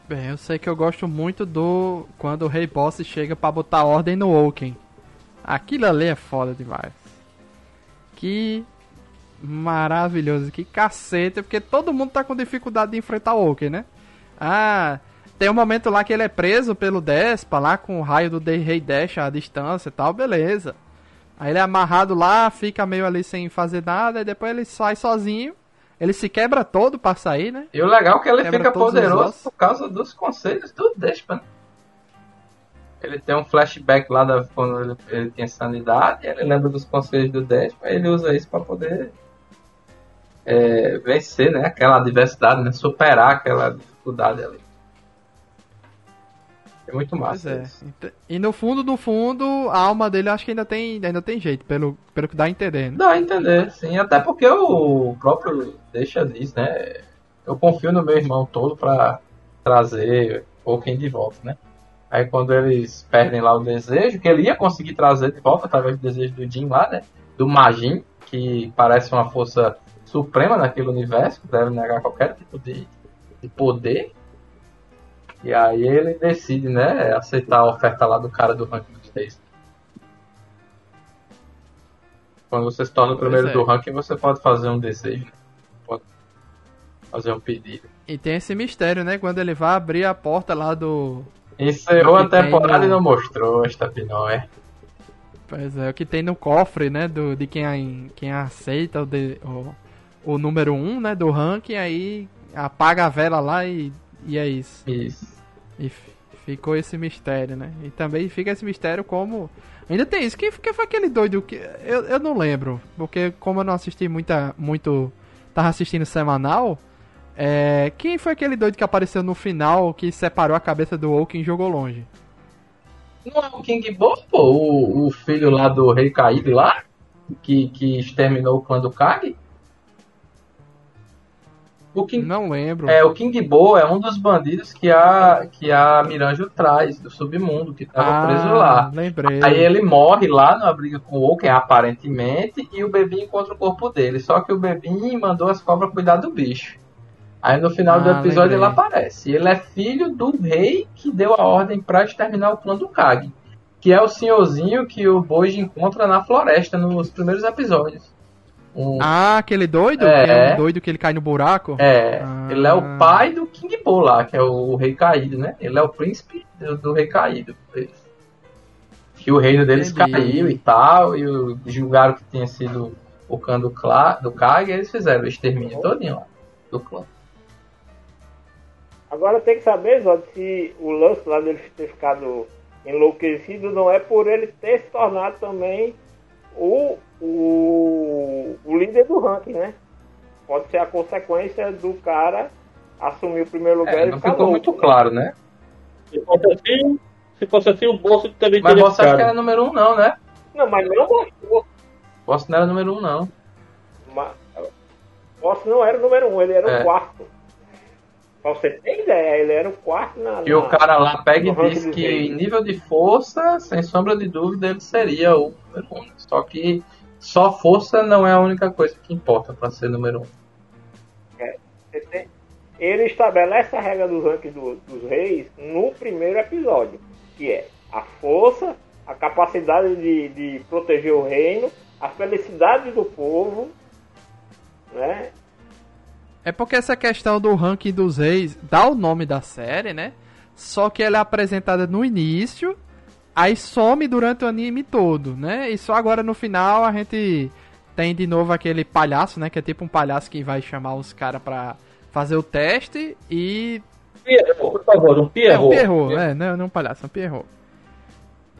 Bem, eu sei que eu gosto muito do quando o Rei Boss chega para botar ordem no Woken. Aquilo ali é foda demais. Que maravilhoso, que cacete, porque todo mundo tá com dificuldade de enfrentar o Woken, né? Ah, tem um momento lá que ele é preso pelo Despa, lá com o raio do Rei Dash à distância e tal, beleza. Aí ele é amarrado lá, fica meio ali sem fazer nada, e depois ele sai sozinho ele se quebra todo pra sair, né? E o legal é que ele quebra fica poderoso por causa dos conselhos do Despa. Né? Ele tem um flashback lá da, quando ele, ele tinha sanidade, ele lembra dos conselhos do Despa, e ele usa isso pra poder é, vencer, né? Aquela adversidade, né? Superar aquela dificuldade ali. É muito massa. É. E no fundo, no fundo, a alma dele acho que ainda tem, ainda tem jeito, pelo, pelo que dá a entender. Né? Dá a entender, sim. Até porque o próprio deixa disso, né? Eu confio no meu irmão todo pra trazer pouquinho de volta, né? Aí quando eles perdem lá o desejo, que ele ia conseguir trazer de volta através do desejo do Jin lá, né? Do Majin, que parece uma força suprema naquele universo, que deve negar qualquer tipo de, de poder. E aí ele decide, né, aceitar a oferta lá do cara do ranking dos três. Quando você se torna o primeiro é. do ranking, você pode fazer um desejo. Pode fazer um pedido. E tem esse mistério, né? Quando ele vai abrir a porta lá do. Encerrou a temporada no... e não mostrou esta pinóia. Pois é, o que tem no cofre, né? Do, de quem, quem aceita o, de, o, o número 1, um, né? Do ranking, aí apaga a vela lá e e é isso. Isso. E ficou esse mistério, né? E também fica esse mistério como. Ainda tem isso. Quem, quem foi aquele doido que. Eu, eu não lembro. Porque como eu não assisti muita, muito. Tava assistindo semanal. É, quem foi aquele doido que apareceu no final que separou a cabeça do Oaken e jogou longe? Não é o King Boss, pô? O, o filho lá do Rei Caído lá? Que, que exterminou o clã do Kage? O King, não lembro. É, o King Bo é um dos bandidos que a, que a Miranjo traz do submundo, que estava ah, preso lá. Lembrei. Aí ele morre lá numa briga com o Woken, aparentemente, e o Bebim encontra o corpo dele. Só que o Bebim mandou as cobras cuidar do bicho. Aí no final ah, do episódio lembrei. ele aparece. Ele é filho do rei que deu a ordem para exterminar o clã do Kag. Que é o senhorzinho que o Boji encontra na floresta nos primeiros episódios. Um... Ah, aquele doido? É. Que é um doido que ele cai no buraco? É. Ah. Ele é o pai do King Bo lá, que é o, o rei caído, né? Ele é o príncipe do, do rei caído. Que o reino deles Entendi. caiu e tal, e o, julgaram que tinha sido o clã do, Clá, do Kag, e eles fizeram o extermínio todinho lá, do clã. Agora tem que saber, Zod, se o lance lá dele ter ficado enlouquecido não é por ele ter se tornado também o, o, o líder do ranking, né? Pode ser a consequência do cara assumir o primeiro lugar é, e Não ficou louco, muito né? claro, né? Se fosse assim, se fosse assim o Bolso também Mas você acha que era número 1 um, não, né? Não, mas não mostrou. Bolso não era número 1 um, não. Mas, Bolso não era o número 1, um, ele era é. o quarto. Pra você ter ideia, ele era o quarto na. E na, o cara lá pega e diz que em nível de força, sem sombra de dúvida, ele seria o número 1. Um. Só que só força não é a única coisa que importa para ser número 1. Um. É, ele estabelece a regra dos rankings do, dos reis no primeiro episódio, que é a força, a capacidade de, de proteger o reino, a felicidade do povo, né? É porque essa questão do ranking dos reis dá o nome da série, né? Só que ela é apresentada no início, aí some durante o anime todo, né? E só agora no final a gente tem de novo aquele palhaço, né? Que é tipo um palhaço que vai chamar os caras pra fazer o teste e. Pierrot, por favor, um Pierrot. É um Pierrot, é, não, não é um palhaço, é um Pierrot.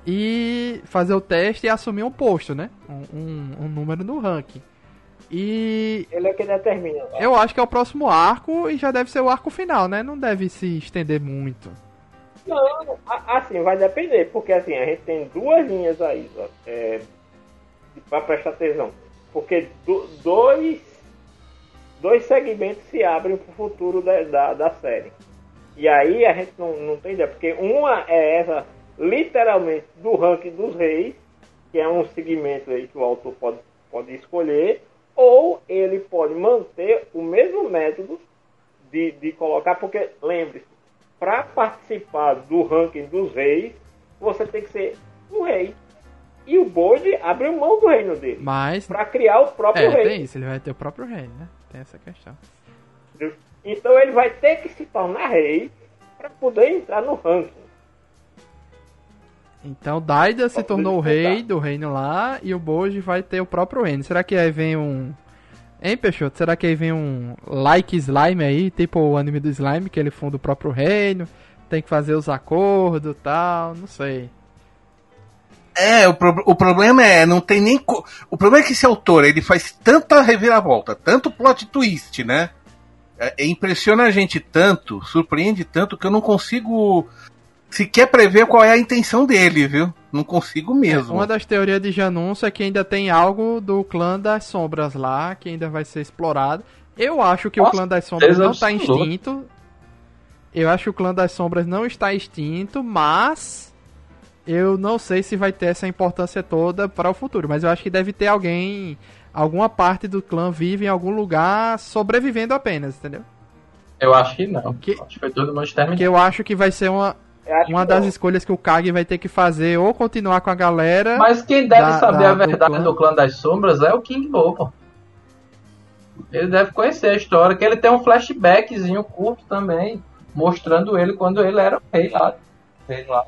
E fazer o teste e assumir um posto, né? Um, um, um número no ranking. E. Ele é que determina. Né? Eu acho que é o próximo arco e já deve ser o arco final, né? Não deve se estender muito. Não, assim, vai depender, porque assim, a gente tem duas linhas aí, ó, é, para prestar atenção. Porque do- dois, dois segmentos se abrem para o futuro da, da, da série. E aí a gente não, não tem ideia, porque uma é essa, literalmente, do ranking dos reis, que é um segmento aí que o autor pode, pode escolher, ou ele pode manter o mesmo método de, de colocar, porque lembre-se, para participar do ranking dos reis, você tem que ser um rei. E o Bode abriu mão do reino dele Mas. para criar o próprio É, rei. tem isso, ele vai ter o próprio reino, né? Tem essa questão. Então ele vai ter que se tornar rei para poder entrar no ranking. Então Daida se Pra tornou rei do reino lá e o Boji vai ter o próprio reino. Será que aí vem um. Hein, Peixoto? Será que aí vem um like slime aí, tipo o anime do slime, que ele funda o próprio reino, tem que fazer os acordos e tal, não sei. É, o, pro- o problema é, não tem nem. O problema é que esse autor, ele faz tanta reviravolta, tanto plot twist, né? É, impressiona a gente tanto, surpreende tanto, que eu não consigo sequer prever qual é a intenção dele, viu? Não consigo mesmo. Uma das teorias de Janúncio é que ainda tem algo do clã das sombras lá, que ainda vai ser explorado. Eu acho que o Nossa, clã das sombras não está absoluta. extinto. Eu acho que o clã das sombras não está extinto, mas eu não sei se vai ter essa importância toda para o futuro. Mas eu acho que deve ter alguém, alguma parte do clã vive em algum lugar sobrevivendo apenas, entendeu? Eu acho que não. Que- Acho que foi todo mundo exterminado. Porque eu acho que vai ser uma, uma das não. escolhas que o Kage vai ter que fazer ou continuar com a galera. Mas quem deve da- saber da- a do verdade clã. do clã das sombras é o King Bo, pô. Ele deve conhecer a história, que ele tem um flashbackzinho curto também, mostrando ele quando ele era o rei lá. Rei lá.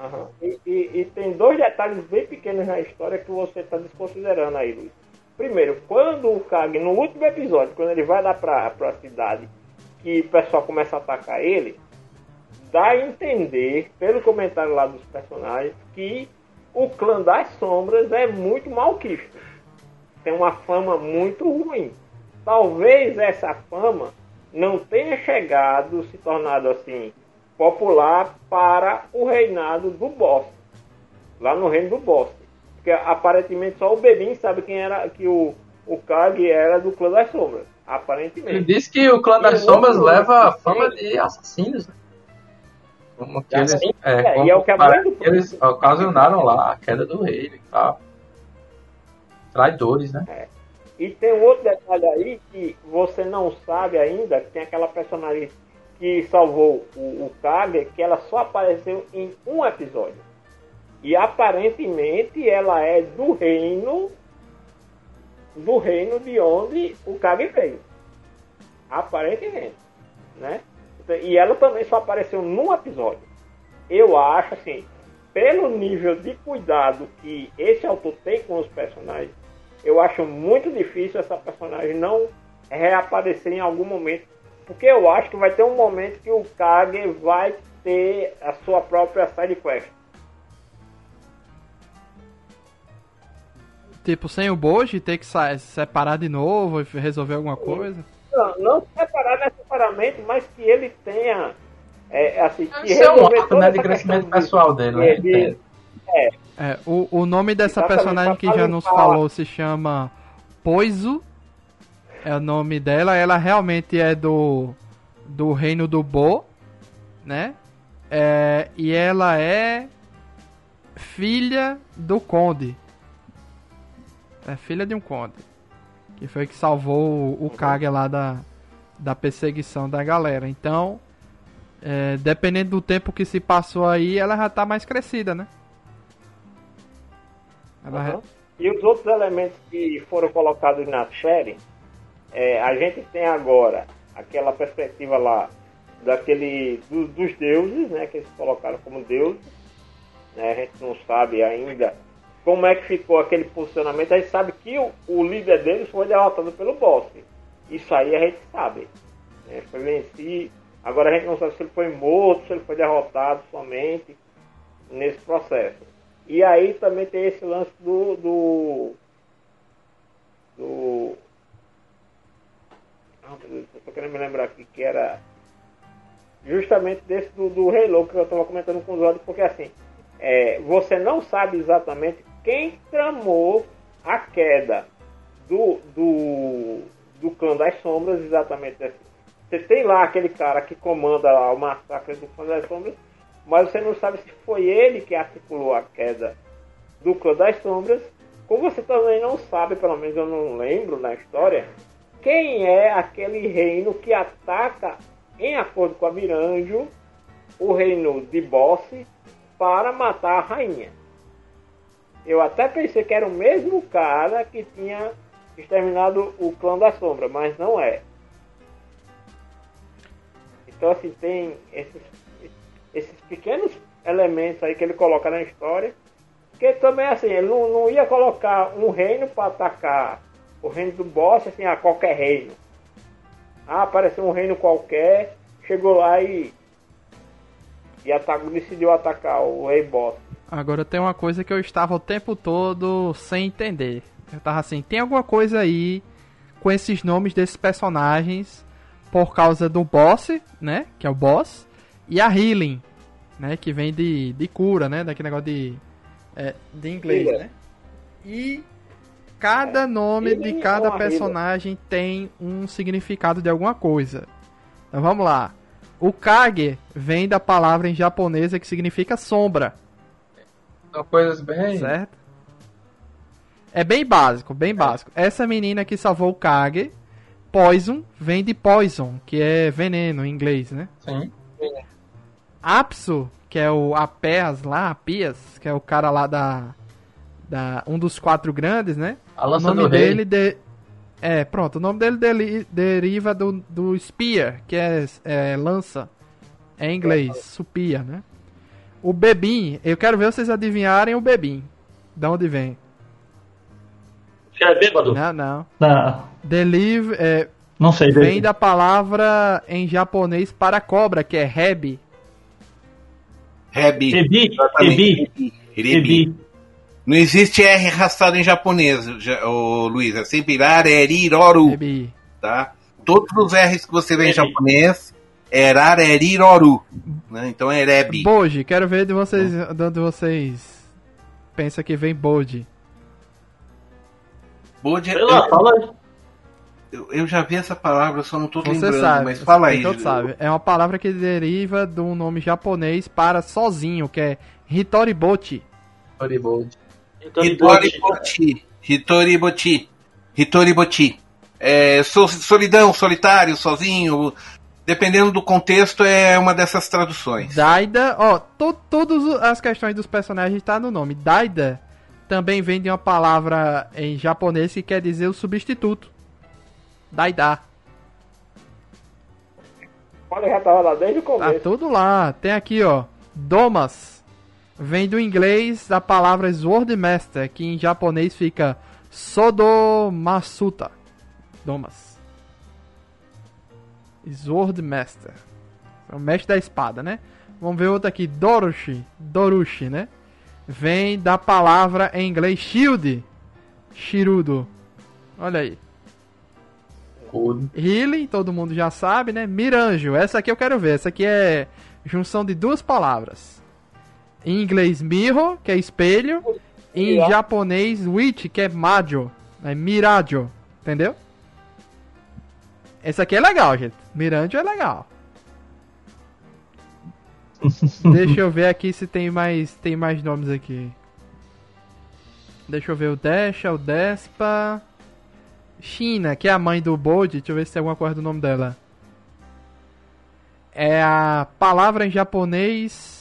Aham. E, e- e tem dois detalhes bem pequenos na história que você está desconsiderando aí, Luiz. Primeiro, quando o Kag, no último episódio, quando ele vai lá pra, pra cidade, que o pessoal começa a atacar ele, dá a entender, pelo comentário lá dos personagens, que o clã das sombras é muito malquisto. Tem uma fama muito ruim. Talvez essa fama não tenha chegado, se tornado assim, popular para o reinado do boss. Lá no reino do boss. Porque aparentemente só o Bebin sabe quem era, que o, o Kag era do clã das sombras. Ele Aparentemente. disse que o clã das sombras leva a fama de assassinos. Né? Como que eles, é, é, como e é o que que eles ocasionaram lá a queda do rei e tal. Traidores, né? E tem um outro detalhe aí que você não sabe ainda, que tem aquela personagem que salvou o, o Kage, que ela só apareceu em um episódio. E aparentemente ela é do reino do reino de onde o Kage veio. Aparentemente, né? E ela também só apareceu num episódio. Eu acho assim, pelo nível de cuidado que esse autor tem com os personagens, eu acho muito difícil essa personagem não reaparecer em algum momento. Porque eu acho que vai ter um momento que o Kage vai ter a sua própria side quest. Tipo, sem o Boji, ter que separar de novo e resolver alguma coisa. Não, não separar necessariamente, mas que ele tenha. É, assim, que é um toda né, de crescimento de- pessoal dele, né? de- de- É, o, o nome dessa Exatamente, personagem que já nos falou se chama Poiso. É o nome dela. Ela realmente é do do reino do Bo, né? É, e ela é filha do conde. É filha de um conde. Que foi que salvou o, o Kage lá da, da perseguição da galera. Então, é, dependendo do tempo que se passou aí, ela já tá mais crescida, né? Ela Aham. E os outros elementos que foram colocados na série, é, a gente tem agora aquela perspectiva lá daquele do- dos deuses, né, que eles colocaram como deuses. Né, a gente não sabe ainda como é que ficou aquele posicionamento. A gente sabe que o, o líder deles foi derrotado pelo boss. Isso aí a gente sabe. Né, foi vencido. Agora a gente não sabe se ele foi morto, se ele foi derrotado somente nesse processo. E aí também tem esse lance do. do. do ah, eu tô querendo me lembrar aqui que era. justamente desse do, do Louco que eu estava comentando com os olhos, porque assim, é, você não sabe exatamente quem tramou a queda do, do, do clã das sombras, exatamente assim. Você tem lá aquele cara que comanda o massacre do clã das sombras, mas você não sabe se foi ele que articulou a queda do clã das sombras. Como você também não sabe, pelo menos eu não lembro na história, quem é aquele reino que ataca, em acordo com a Miranjo, o reino de Bosse para matar a rainha. Eu até pensei que era o mesmo cara que tinha exterminado o clã da sombra, mas não é. Então assim, tem esses, esses pequenos elementos aí que ele coloca na história. Que também assim, ele não, não ia colocar um reino para atacar o reino do boss, assim, a qualquer reino. Ah, apareceu um reino qualquer, chegou lá e. E atacou, decidiu atacar o rei boss. Agora tem uma coisa que eu estava o tempo todo sem entender. Eu tava assim, tem alguma coisa aí com esses nomes desses personagens por causa do boss, né? Que é o boss. E a healing, né? Que vem de, de cura, né? Daquele negócio de, é, de inglês, Healer. né? E cada nome de Healing cada ou a personagem tem um significado de alguma coisa. Então vamos lá. O Kage vem da palavra em japonesa que significa sombra, São coisas bem. certo? É bem básico, bem básico. Essa menina que salvou o Kage, Poison, vem de poison, que é veneno em inglês, né? Sim. Apsu, que é o Apeas lá, Apias, que é o cara lá da, da um dos quatro grandes, né? A O lança nome do rei. dele de... é, pronto, o nome dele deli- deriva do, do spear, que é, é lança. É em inglês, supia, né? O Bebim, eu quero ver vocês adivinharem o Bebim. Da onde vem? Você é bêbado? Não, não. Não, Deliv é, não sei. vem da palavra em japonês para cobra, que é hebi. Rebi. Ebi, Exatamente. Ebi, Rebi. Não existe R arrastado em japonês, ô, Luiz. É sempre irareriroru, Hebi. tá? Todos os R's que você vê em japonês é rareriroru. Né? Então é rebi. Boji, quero ver de vocês, de onde vocês pensa que vem Boji. Lá, eu, fala eu, eu já vi essa palavra, eu só não tô Você lembrando, sabe, mas fala aí. então sabe. É uma palavra que deriva de um nome japonês para sozinho, que é Hitoribochi. Storyboard. Então, Hitoriboti. Hitoriboti. Hitoriboti. É, so- solidão, solitário, sozinho. Dependendo do contexto, é uma dessas traduções. Daida, ó, to, todas as questões dos personagens tá no nome. Daida também vem de uma palavra em japonês que quer dizer o substituto. Daida. Olha, já tava lá desde o Tá começo. tudo lá. Tem aqui, ó. Domas. Vem do inglês da palavra Swordmaster, que em japonês fica Sodomasuta. Domas. Swordmaster. É o mestre da espada, né? Vamos ver outro aqui. Dorushi. Dorushi, né? Vem da palavra em inglês shield. Shirudo. Olha aí. Cool. Healing, todo mundo já sabe, né? Miranjo, essa aqui eu quero ver. Essa aqui é junção de duas palavras. Em inglês, mirror, que é espelho. Em Mirror. japonês, witch, que é majo. É mirajo. Entendeu? Esse aqui é legal, gente. Miranjo é legal. [laughs] Deixa eu ver aqui se tem mais, tem mais nomes aqui. Deixa eu ver o Desha, o Despa. China, que é a mãe do Bode. Deixa eu ver se tem alguma coisa do nome dela. É a palavra em japonês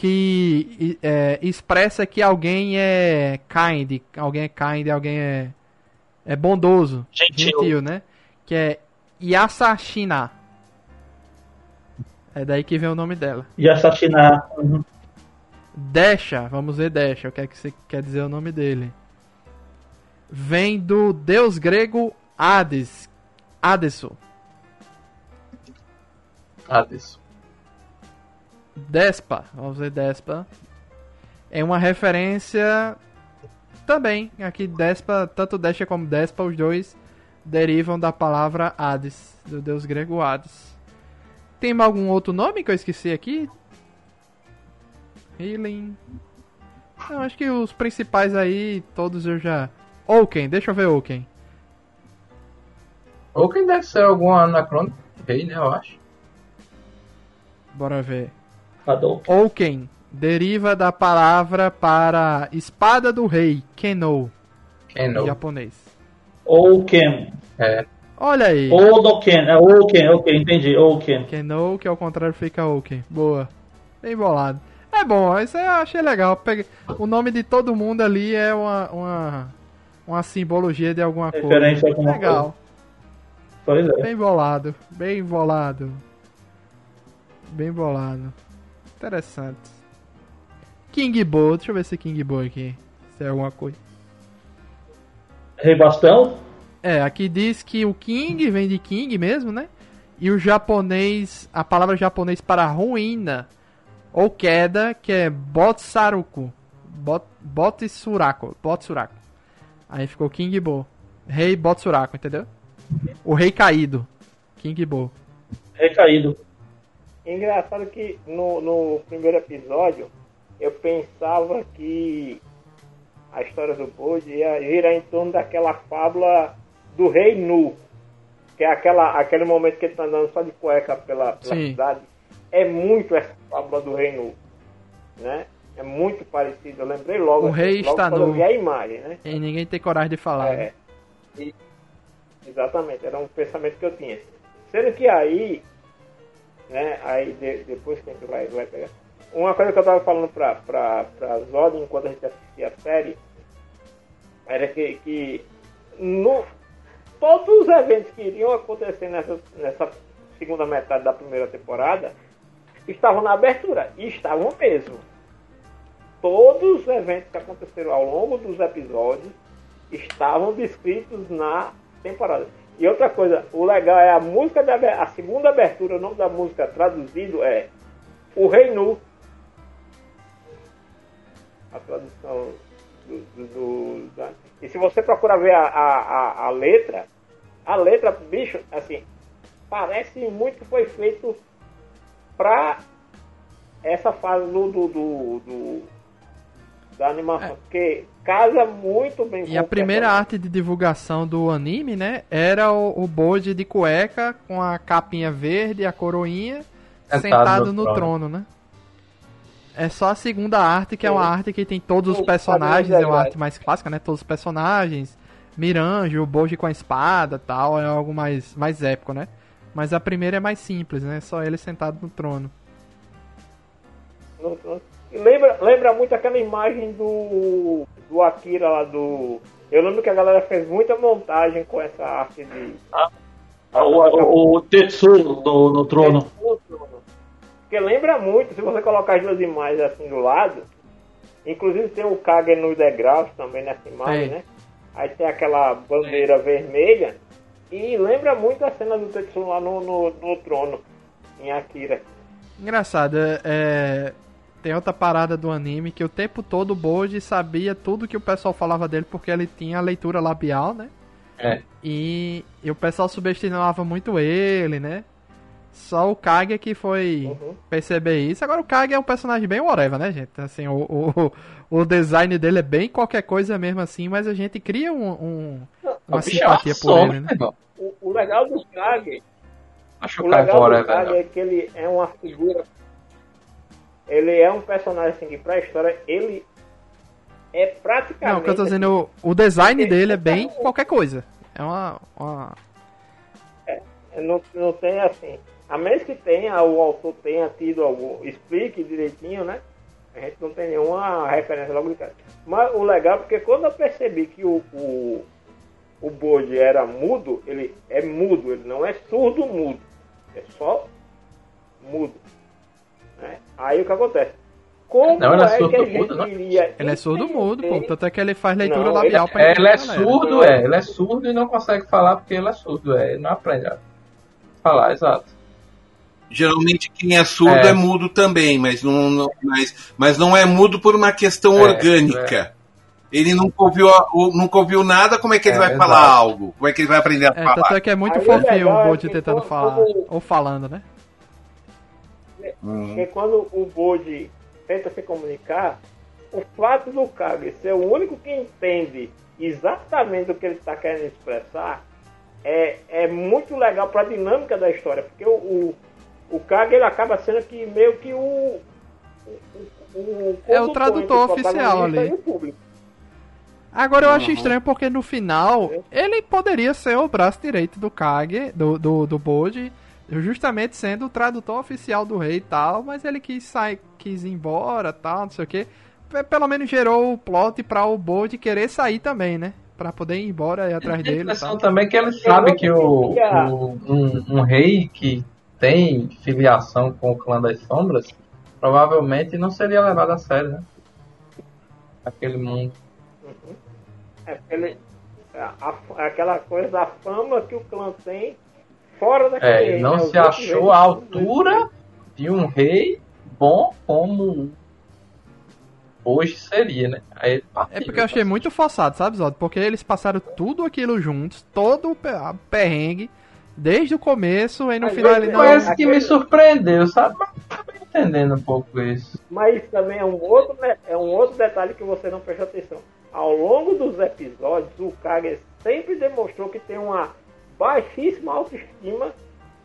que é, expressa que alguém é kind. Alguém é kind, alguém é, é bondoso. Gentil. né? Que é Yasashina. É daí que vem o nome dela. Assassinar. Uhum. Desha, vamos ver Desha, o que é que você quer dizer o nome dele? Vem do deus grego Hades, Adesso. Hades. Despa, vamos ver Despa. É uma referência também, aqui Despa, tanto Desha como Despa, os dois derivam da palavra Hades, do deus grego Hades. Tem algum outro nome que eu esqueci aqui? Healing. Não, acho que os principais aí, todos eu já. Oaken, deixa eu ver Oaken. Ou quem deve ser algum anacrônico rei, né? Eu acho. Bora ver. Hadouken. Deriva da palavra para espada do rei, Keno, Quem em japonês. Ouken. É. Olha aí. Odoken. É Ouken, ok, entendi. Ouken. Keno, que ao contrário fica Oaken. Boa. Bem bolado. É bom, isso eu achei legal. Peguei- O nome de todo mundo ali é uma, uma, uma simbologia de alguma coisa. A alguma Legal. Pois é. Bem bolado. Bem bolado. Bem bolado. Interessante. King Bo, deixa eu ver se King Bo aqui. Se é alguma coisa. Rei Bastão. É, aqui diz que o King vem de King mesmo, né? E o japonês, a palavra japonês para ruína ou queda, que é Botsaruku. Bot, Botsuraku. Botsuraku. Aí ficou King Bo. Rei Botsuraku, entendeu? O rei caído. King Bo. Rei Caído. Engraçado que no, no primeiro episódio eu pensava que a história do Bode ia girar em torno daquela fábula do rei nu. Que é aquela, aquele momento que ele tá andando só de cueca pela, pela cidade. É muito essa fábula do rei nu. Né? É muito parecido. Eu lembrei logo. O rei logo está nu. vi a imagem, né? E ninguém tem coragem de falar. né? É. E- exatamente, era um pensamento que eu tinha. Sendo que aí, né, aí de- depois que a gente vai, vai pegar. Uma coisa que eu tava falando pra, pra, pra Zod enquanto a gente assistia a série era que, que no, todos os eventos que iriam acontecer nessa, nessa segunda metade da primeira temporada estavam na abertura. E estavam mesmo. Todos os eventos que aconteceram ao longo dos episódios estavam descritos na temporada. E outra coisa, o legal é a música da a segunda abertura, o nome da música traduzido é O Rei Nu. A tradução do, do- do- da- E se você procurar ver a, a, a, letra, a letra, bicho, assim, parece muito que foi feito pra essa fase do, do, do- do- da animação, porque casa muito bem É. E com a primeira personagem. arte de divulgação do anime, né? Era o, o Bode de cueca com a capinha verde, a coroinha, Sentado sentado, no no trono. trono. né? É só a segunda arte, que é uma Sim. arte que tem todos os Sim, personagens, é uma de arte mais clássica, né? Todos os personagens, Miranjo, o Boji com a espada tal, é algo mais, mais épico, né? Mas a primeira é mais simples, né? Só ele sentado no trono. No- no- e Lembra, lembra muito aquela imagem do, do Akira lá do. Eu lembro que a galera fez muita montagem com essa arte de. O, o, o Tetsu do, no trono. Porque lembra muito, se você colocar as duas imagens assim do lado, inclusive tem o Kage nos degraus também nessa imagem, Tem. né? Aí tem aquela bandeira vermelha e lembra muito a cena do Tetsu lá no, no, no trono, em Akira. Engraçado, é, é, tem outra parada do anime que o tempo todo o Boji sabia tudo que o pessoal falava dele porque ele tinha a leitura labial, né? É. E, e o pessoal subestimava muito ele, né? Só o Kage que foi Uhum. perceber isso. Agora o Kage é um personagem bem whatever, né, gente? Assim, o, o, [laughs] o design dele é bem qualquer coisa mesmo assim, mas a gente cria um, um- uma O é simpatia por sombra, ele, né? irmão. O, o legal do Kage Acho O o cara legal fora, do Kage velho. é que ele é uma figura. Ele é um personagem assim que pra história ele é praticamente. Não, o que eu tô dizendo, o, o design dele é bem qualquer coisa. É uma, uma assim, não, não tem assim. A menos que tenha, o autor tenha tido algum. explique direitinho, né? A gente não tem nenhuma referência logo de cara. Mas o legal é porque quando eu percebi que o, o, o Bode era mudo, ele é mudo, ele não é surdo mudo. É só mudo. Né? Aí o que acontece? Como Não, ele é é que surdo a gente mudo, não? iria. Ele é surdo mudo, pô. Tanto é que ele faz leitura Não, labial ele- pra É, ele é surdo, é. Ele é surdo e não consegue falar porque ele é surdo, é. Ele não aprende a falar, exato. Geralmente quem é surdo É. é, mudo também, mas não, não- mas, mas não é mudo por uma questão É, orgânica. Ele nunca ouviu, nunca ouviu nada, como é que ele É, vai exato. falar algo? Como é que ele vai aprender a É, tanto falar? é que é muito Aí o fofinho o é Boji que tentando falar. Ou falando, né? Uhum. Porque quando o Bode tenta se comunicar, o fato do Kage ser o único que entende exatamente o que ele está querendo expressar é, é muito legal para a dinâmica da história, porque o, o, o Kage ele acaba sendo que meio que o, o, o É o tradutor oficial ali. e. Agora eu acho Uhum. estranho porque no final ele poderia ser o braço direito do Kage, do, do, do Bode, justamente sendo o tradutor oficial do rei e tal, mas ele quis sair, quis ir embora tal, não sei o que. Pelo menos gerou o plot pra o Bode querer sair também, né? Pra poder ir embora e ir atrás a dele. e impressão também que ele sabe que o, o- um, um rei que tem filiação com o clã das sombras provavelmente não seria levado a sério, né? Aquele mundo. É aquele, a- a- aquela coisa da fama que o clã tem fora daquele É, rei, ele não né? Se achou à altura de um rei bom como hoje seria, né? Aí ele partiu, É porque eu achei muito forçado, sabe, Zod? Porque eles passaram tudo aquilo juntos, todo o pe- a perrengue, desde o começo, e no Mas final ele ele não- esse que me surpreendeu, sabe? Mas eu tava entendendo um pouco isso. Mas isso também é um outro, é um outro detalhe que você não prestou atenção. Ao longo dos episódios, o Kage sempre demonstrou que tem uma baixíssima autoestima,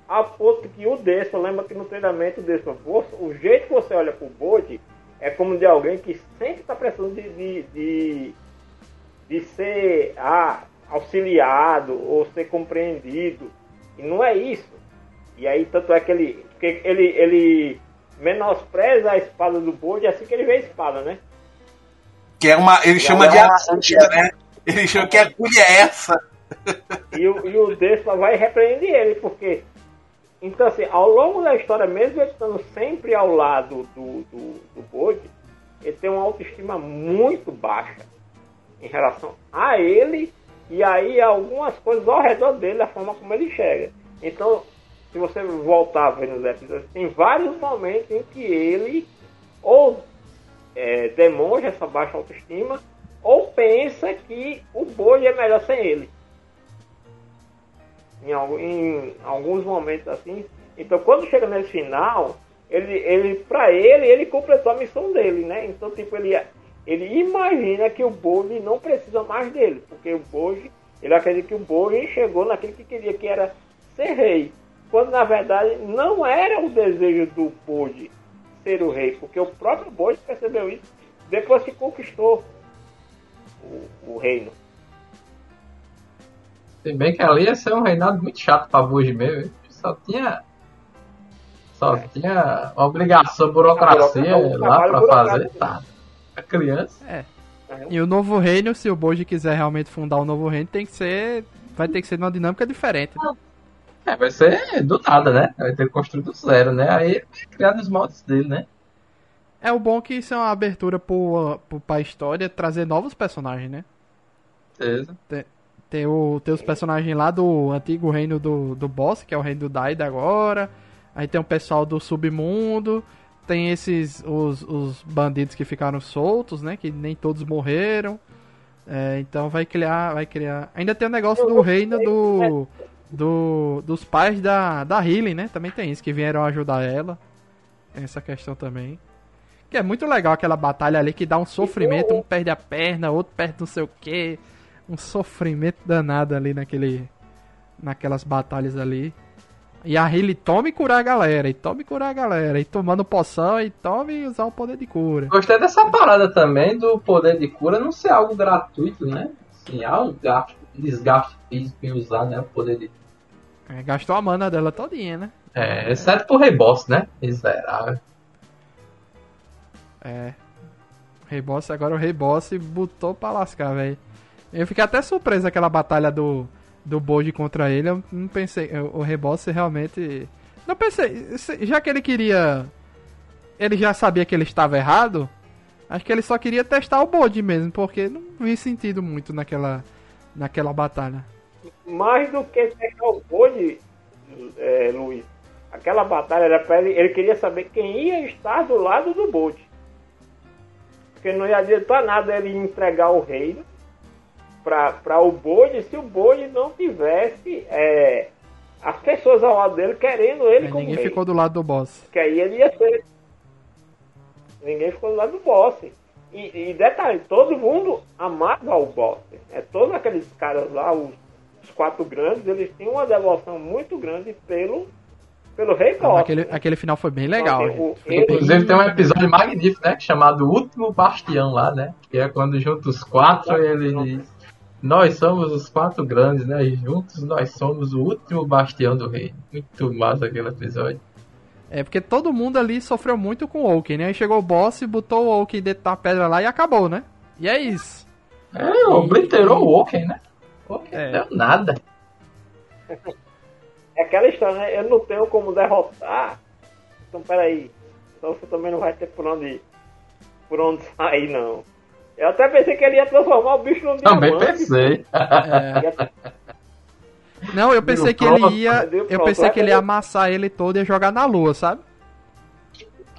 a ponto que o Despa, lembra que no treinamento o você- o jeito que você olha pro Bode é como de alguém que sempre está precisando de, de, de, de ser ah, auxiliado ou ser compreendido. E não é isso. E aí, tanto é que ele, que ele, ele menospreza a espada do Bode assim que ele vê a espada, né? Que é uma. Ele chama de agulha, né? Ele chama que agulha é essa. E o, e o vai e repreende ele, porque. Então, assim, ao longo da história, mesmo ele estando sempre ao lado do, do, do Bode, ele tem uma autoestima muito baixa em relação a ele e aí algumas coisas ao redor dele, a forma como ele chega. Então, se você voltar a ver nos episódios, tem vários momentos em que ele ou é, demonstra essa baixa autoestima ou pensa que o Bode é melhor sem ele em, em alguns momentos assim. Então, quando chega nesse final, ele, ele para ele, ele completou a missão dele, né? Então, tipo, ele, ele imagina que o Boji não precisa mais dele, porque o Boji, ele acredita que o Boji chegou naquilo que queria, que era ser rei. Quando, na verdade, não era o desejo do Boji ser o rei, porque o próprio Boji percebeu isso depois que conquistou o, o reino. Se bem que ali ia ser um reinado muito chato pra Buji mesmo. hein? Só tinha. Só tinha obrigação, burocracia lá pra fazer. Tá. A criança. E o novo reino, se o Boji quiser realmente fundar um novo reino, tem que ser. Vai ter que ser numa dinâmica diferente. né? É, vai ser do nada, né? Vai ter que construir do zero, né? Aí ele vai criar nos moldes dele, né? É o bom que isso é uma abertura pro, pro, pra história trazer novos personagens, né? Beleza. Tem, o, tem os personagens lá do antigo reino do, do boss, que é o reino do Daida agora. Aí tem o pessoal do submundo. Tem esses. Os, os bandidos que ficaram soltos, né? Que nem todos morreram. É, então vai criar. Vai criar. Ainda tem o negócio do reino do. do dos pais da, da Healing, né? Também tem isso, que vieram ajudar ela. Tem essa questão também. Que é muito legal aquela batalha ali que dá um sofrimento, um perde a perna, outro perde não sei o que. Um sofrimento danado ali naquele. Naquelas batalhas ali. E a Healy tome curar a galera, e tome curar a galera, e tomando poção, e tome usar o poder de cura. Gostei dessa parada também do poder de cura não ser algo gratuito, né? Assim, há um gasto, desgaste físico em usar, né? O poder de É, gastou a mana dela todinha, né? É, exceto pro Rei Boss, né? Miserável. É. O Rei Boss, agora o Rei Boss botou pra lascar, velho. Eu fiquei até surpreso aquela batalha do, do Boji contra ele. Eu não pensei. O Rei Boss realmente. Não pensei. se- Já que ele queria. Ele já sabia que ele estava errado. Acho que ele só queria testar o Boji mesmo, porque não vi sentido muito naquela, naquela batalha. mais do que pegar o Bode, é, Luiz, aquela batalha era pra ele, ele queria saber quem ia estar do lado do Bode. Porque não ia adiantar nada ele entregar o reino para o Bode se o Bode não tivesse é, as pessoas ao lado dele querendo ele como ninguém rei. ficou do lado do boss. Que aí ele ia ser. Ninguém ficou do lado do boss. E, e detalhe, todo mundo amava o boss. É, todos aqueles caras lá, os, os quatro grandes, eles tinham uma devoção muito grande pelo, pelo rei boss. Aquele, aquele final foi bem legal. Então, bem- Inclusive tem um episódio magnífico, né? Chamado Último Bastião lá, né? Que é quando junta os quatro ele diz. Nós somos os quatro grandes, né? E juntos nós somos o último bastião do rei. Muito massa aquele episódio. É porque todo mundo ali sofreu muito com o Oaken, né? Aí chegou o boss e botou o Oaken dentro da pedra lá e acabou, né? E é isso. É, obliterou o Oaken, né? O Oaken É. não deu nada. É aquela história, né? Eu não tenho como derrotar. Então peraí. Então você também não vai ter por onde. Por onde sair, não. Eu até pensei que ele ia transformar o bicho num Também diamante. pensei. É. Não, eu pensei que Pronto. ele ia. Deu Eu pronto. pensei que ele ia amassar ele todo e ia jogar na lua, sabe?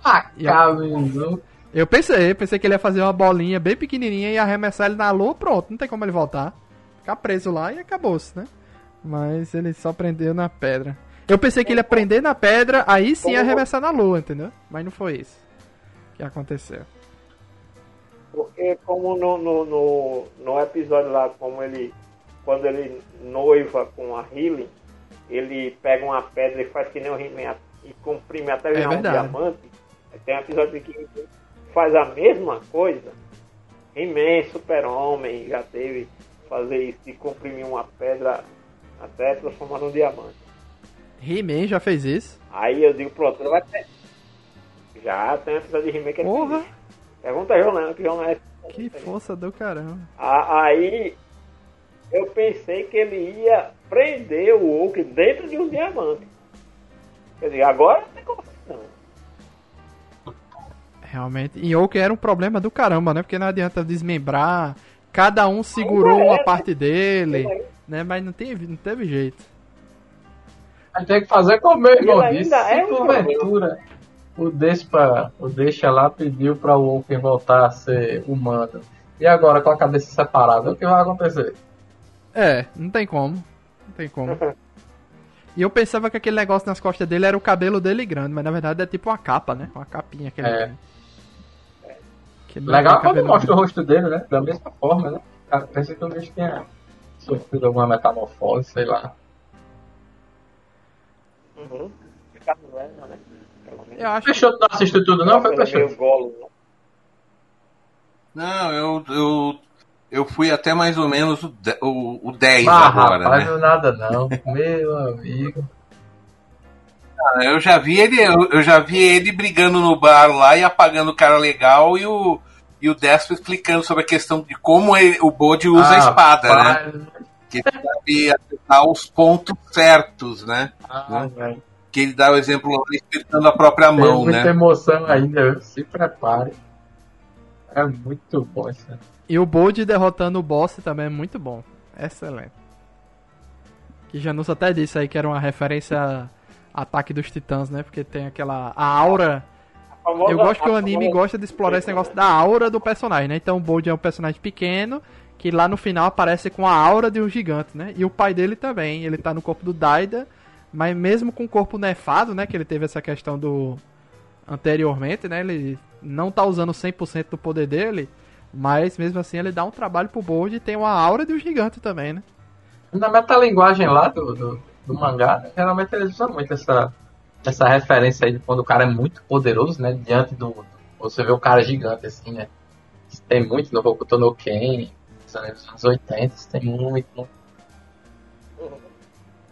Ah, E a- cabeção. Eu pensei, pensei que ele ia fazer uma bolinha bem pequenininha e arremessar ele na lua, pronto, não tem como ele voltar. Ficar preso lá e acabou-se, né? Mas ele só prendeu na pedra. Eu pensei que ele ia prender na pedra, aí sim ia arremessar na lua, entendeu? Mas não foi isso que aconteceu. Porque como no, no, no, no episódio lá, como ele. Quando ele noiva com a Healing, ele pega uma pedra e faz que nem o He-Man e comprime até virar um verdade. diamante. Tem um episódio que faz a mesma coisa. He-Man, Super-Homem, já teve fazer isso de comprimir uma pedra até transformar num diamante. He-Man já fez isso. Aí eu digo, pronto, ele vai ter. Já tem um episódio de He-Man que é Porra. Pergunta a João Leandro, que João Leandro é que força do caramba. A- Aí eu pensei que ele ia prender o Hulk dentro de um diamante. Quer dizer, agora não tem como não. Realmente. E Oaken era um problema do caramba, né? Porque não adianta desmembrar. Cada um segurou uma parte dele, né? Mas não teve, não teve jeito. A gente tem que fazer como meu irmão ainda é um porventura o Despa, o Deixa lá pediu pra o Oaken voltar a ser humano. E agora com a cabeça separada, o que vai acontecer? É, não tem como. Não tem como. E eu pensava que aquele negócio nas costas dele era o cabelo dele grande, mas na verdade é tipo uma capa, né? Uma capinha que ele É. Que Legal quando mostra o rosto dele, né? Da mesma forma, né? Parece que o bicho tinha sofrido alguma metamorfose, sei lá. Uhum. Velho, né? Eu acho Peixoto não assistiu tudo, não? Foi é golo, né? Não, eu, eu, eu fui até mais ou menos o, de- o, o 10 Ah, agora, rapaz, né? não nada não. Meu amigo. Eu já vi ele, eu, eu já vi ele brigando no bar lá e apagando o cara legal e o e o Despo explicando sobre a questão de como ele- o Bode usa a Ah, espada, né? rapaz. Que ele sabe acertar os pontos certos, né? Ah, velho. Que ele dá o exemplo lá espetando a própria Tem mão, muita né? emoção ainda, se prepare. É muito bom isso. E o Bold derrotando o boss também é muito bom. Excelente. Que Janus até disse aí que era uma referência a Ataque dos Titãs, né? Porque tem aquela. A aura. A Eu gosto que o anime gosta de explorar esse negócio da aura do personagem, né? Então o Bold é um personagem pequeno que lá no final aparece com a aura de um gigante, né? E o pai dele também. Ele tá no corpo do Daida, mas mesmo com o corpo nefado, né? Que ele teve essa questão do. Anteriormente, né? Ele não tá usando 100% do poder dele, mas mesmo assim ele dá um trabalho pro Bold e tem uma aura de um gigante também, né? Na metalinguagem lá do, do, do mangá, né, geralmente eles usam muito essa, essa referência aí de quando o cara é muito poderoso, né? Diante do. Você vê o cara gigante assim, né? Tem muito no Hokuto no Ken, nos anos anos 80, isso tem muito.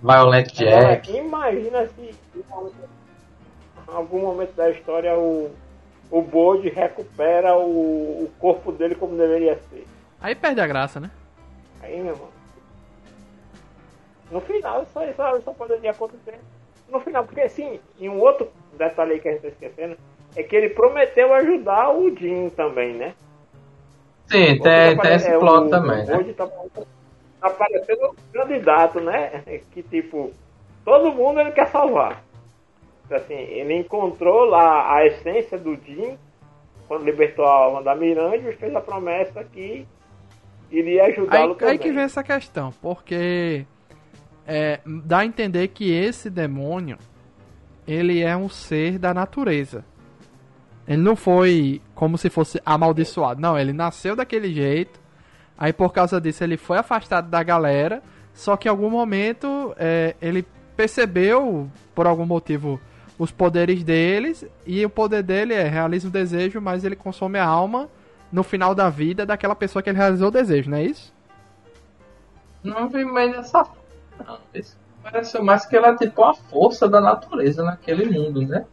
Violent Agora, Jack. imagina se em algum momento da história o, o Bode recupera o, o corpo dele como deveria ser. Aí perde a graça, né? Aí, meu irmão. No final, só, só, só poderia acontecer. No final, porque assim, e um outro detalhe que a gente tá esquecendo é que ele prometeu ajudar o Jim também, né? Sim, tem, tem esse É, plot o- também, o né? Tá, tá parecendo um candidato, né? Que tipo, todo mundo ele quer salvar. Assim, ele encontrou lá a essência do Jim quando libertou a alma da Miranda e fez a promessa que iria ajudá-lo Aí, também. aí que vem essa questão, porque é, dá a entender que esse demônio ele é um ser da natureza. Ele não foi como se fosse amaldiçoado. Não, ele nasceu daquele jeito. Aí por causa disso ele foi afastado da galera. Só que em algum momento é, ele percebeu, por algum motivo, os poderes deles. E o poder dele é realiza o desejo, mas ele consome a alma no final da vida daquela pessoa que ele realizou o desejo, não é isso? Não vi mais dessa não, isso parece mais que ela é tipo a força da natureza naquele mundo, né?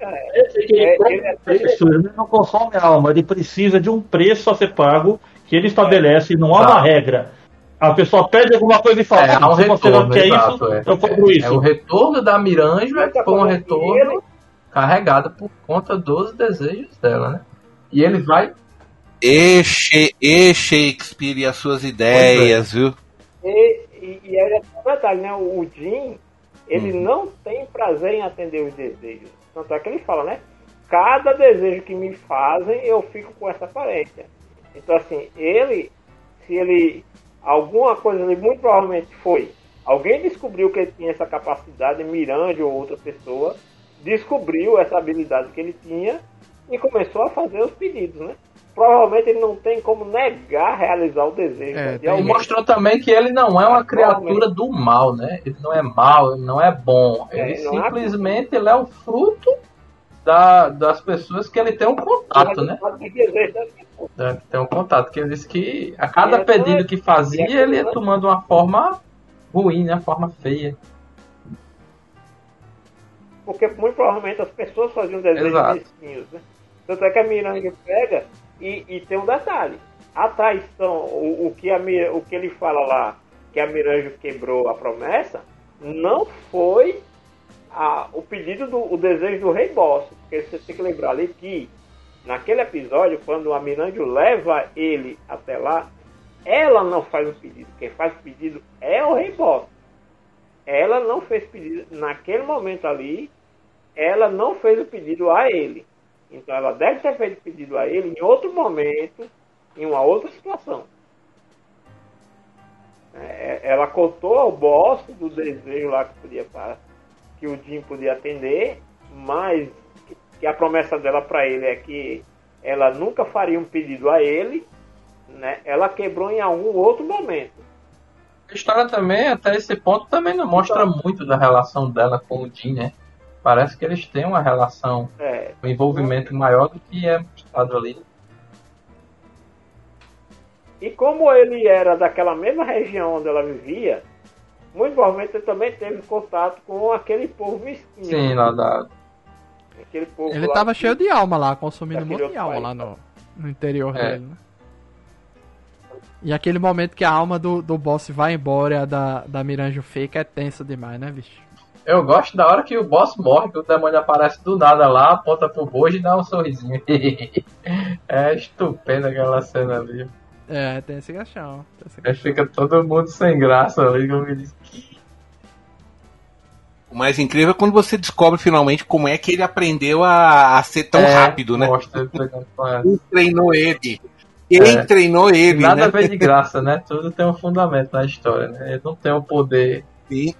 É, é, preço, ele não consome a alma, ele precisa de um preço a ser pago que ele estabelece, não há tá. uma regra. A pessoa pede alguma coisa e fala, é, ah, um se retorno, você não quer exato, isso, é, eu compro é, isso. É, o retorno da Miranjo é foi um retorno carregado por conta dos desejos dela, né? E ele vai. E, e Shakespeare e as suas ideias, viu? E, e, e é um detalhe, né? O Jim, ele uhum. não tem prazer em atender os desejos. Tanto é que ele fala, né? Cada desejo que me fazem, eu fico com essa aparência. Então, assim, ele, se ele. Alguma coisa ali, muito provavelmente foi. Alguém descobriu que ele tinha essa capacidade, Mirande ou outra pessoa, descobriu essa habilidade que ele tinha e começou a fazer os pedidos, né? provavelmente ele não tem como negar realizar o desejo. É, de mostrou também que ele não é uma criatura do mal, né? Ele não é mal, ele não é bom. É, ele simplesmente é ele é o fruto da, das pessoas que ele tem um contato, né? É, tem um contato, que ele disse que a cada é pedido que fazia, ele ia tomando uma forma ruim, né? Uma forma feia. Porque muito provavelmente as pessoas faziam desejos mesquinhos, né? Tanto é que a Miranda pega e, e tem um detalhe: a traição, o, o, que a, o que ele fala lá, que a Miranjo quebrou a promessa, não foi a, o pedido do o desejo do rei boss. Porque você tem que lembrar ali que naquele episódio, quando a Miranjo leva ele até lá, ela não faz o pedido. Quem faz o pedido é o rei boss. Ela não fez pedido naquele momento ali. Ela não fez o pedido a ele. Então ela deve ter feito pedido a ele em outro momento, em uma outra situação. É, ela contou ao boss do desejo lá que podia para que o Jim podia atender, mas que a promessa dela para ele é que ela nunca faria um pedido a ele, né? Ela quebrou em algum outro momento. A história também, até esse ponto, também não mostra então, muito da relação dela com o Jim, né? parece que eles têm uma relação, é. um envolvimento maior do que é mostrado ali. E como ele era daquela mesma região onde ela vivia, muito provavelmente ele também teve contato com aquele povo mesquinho. Sim, lá da. Aquele povo ele estava cheio de alma lá, consumindo um monte de alma lá no, no interior é. dele, né? E aquele momento que a alma do, do boss vai embora e a da, da Miranjo fica é tensa demais, né, bicho? Eu gosto da hora que o boss morre, que o demônio aparece do nada lá, aponta pro bojo e dá um sorrisinho. [laughs] é estupenda aquela cena ali. É, tem esse gachão. Aí fica todo mundo sem graça ali, como ele diz. O mais incrível é quando você descobre finalmente como é que ele aprendeu a, a ser tão é, rápido, né? Mostra, Quem treinou ele? Quem é. treinou ele? Nada né? vem de graça, né? Tudo tem um fundamento na história, né? Ele não tem o um poder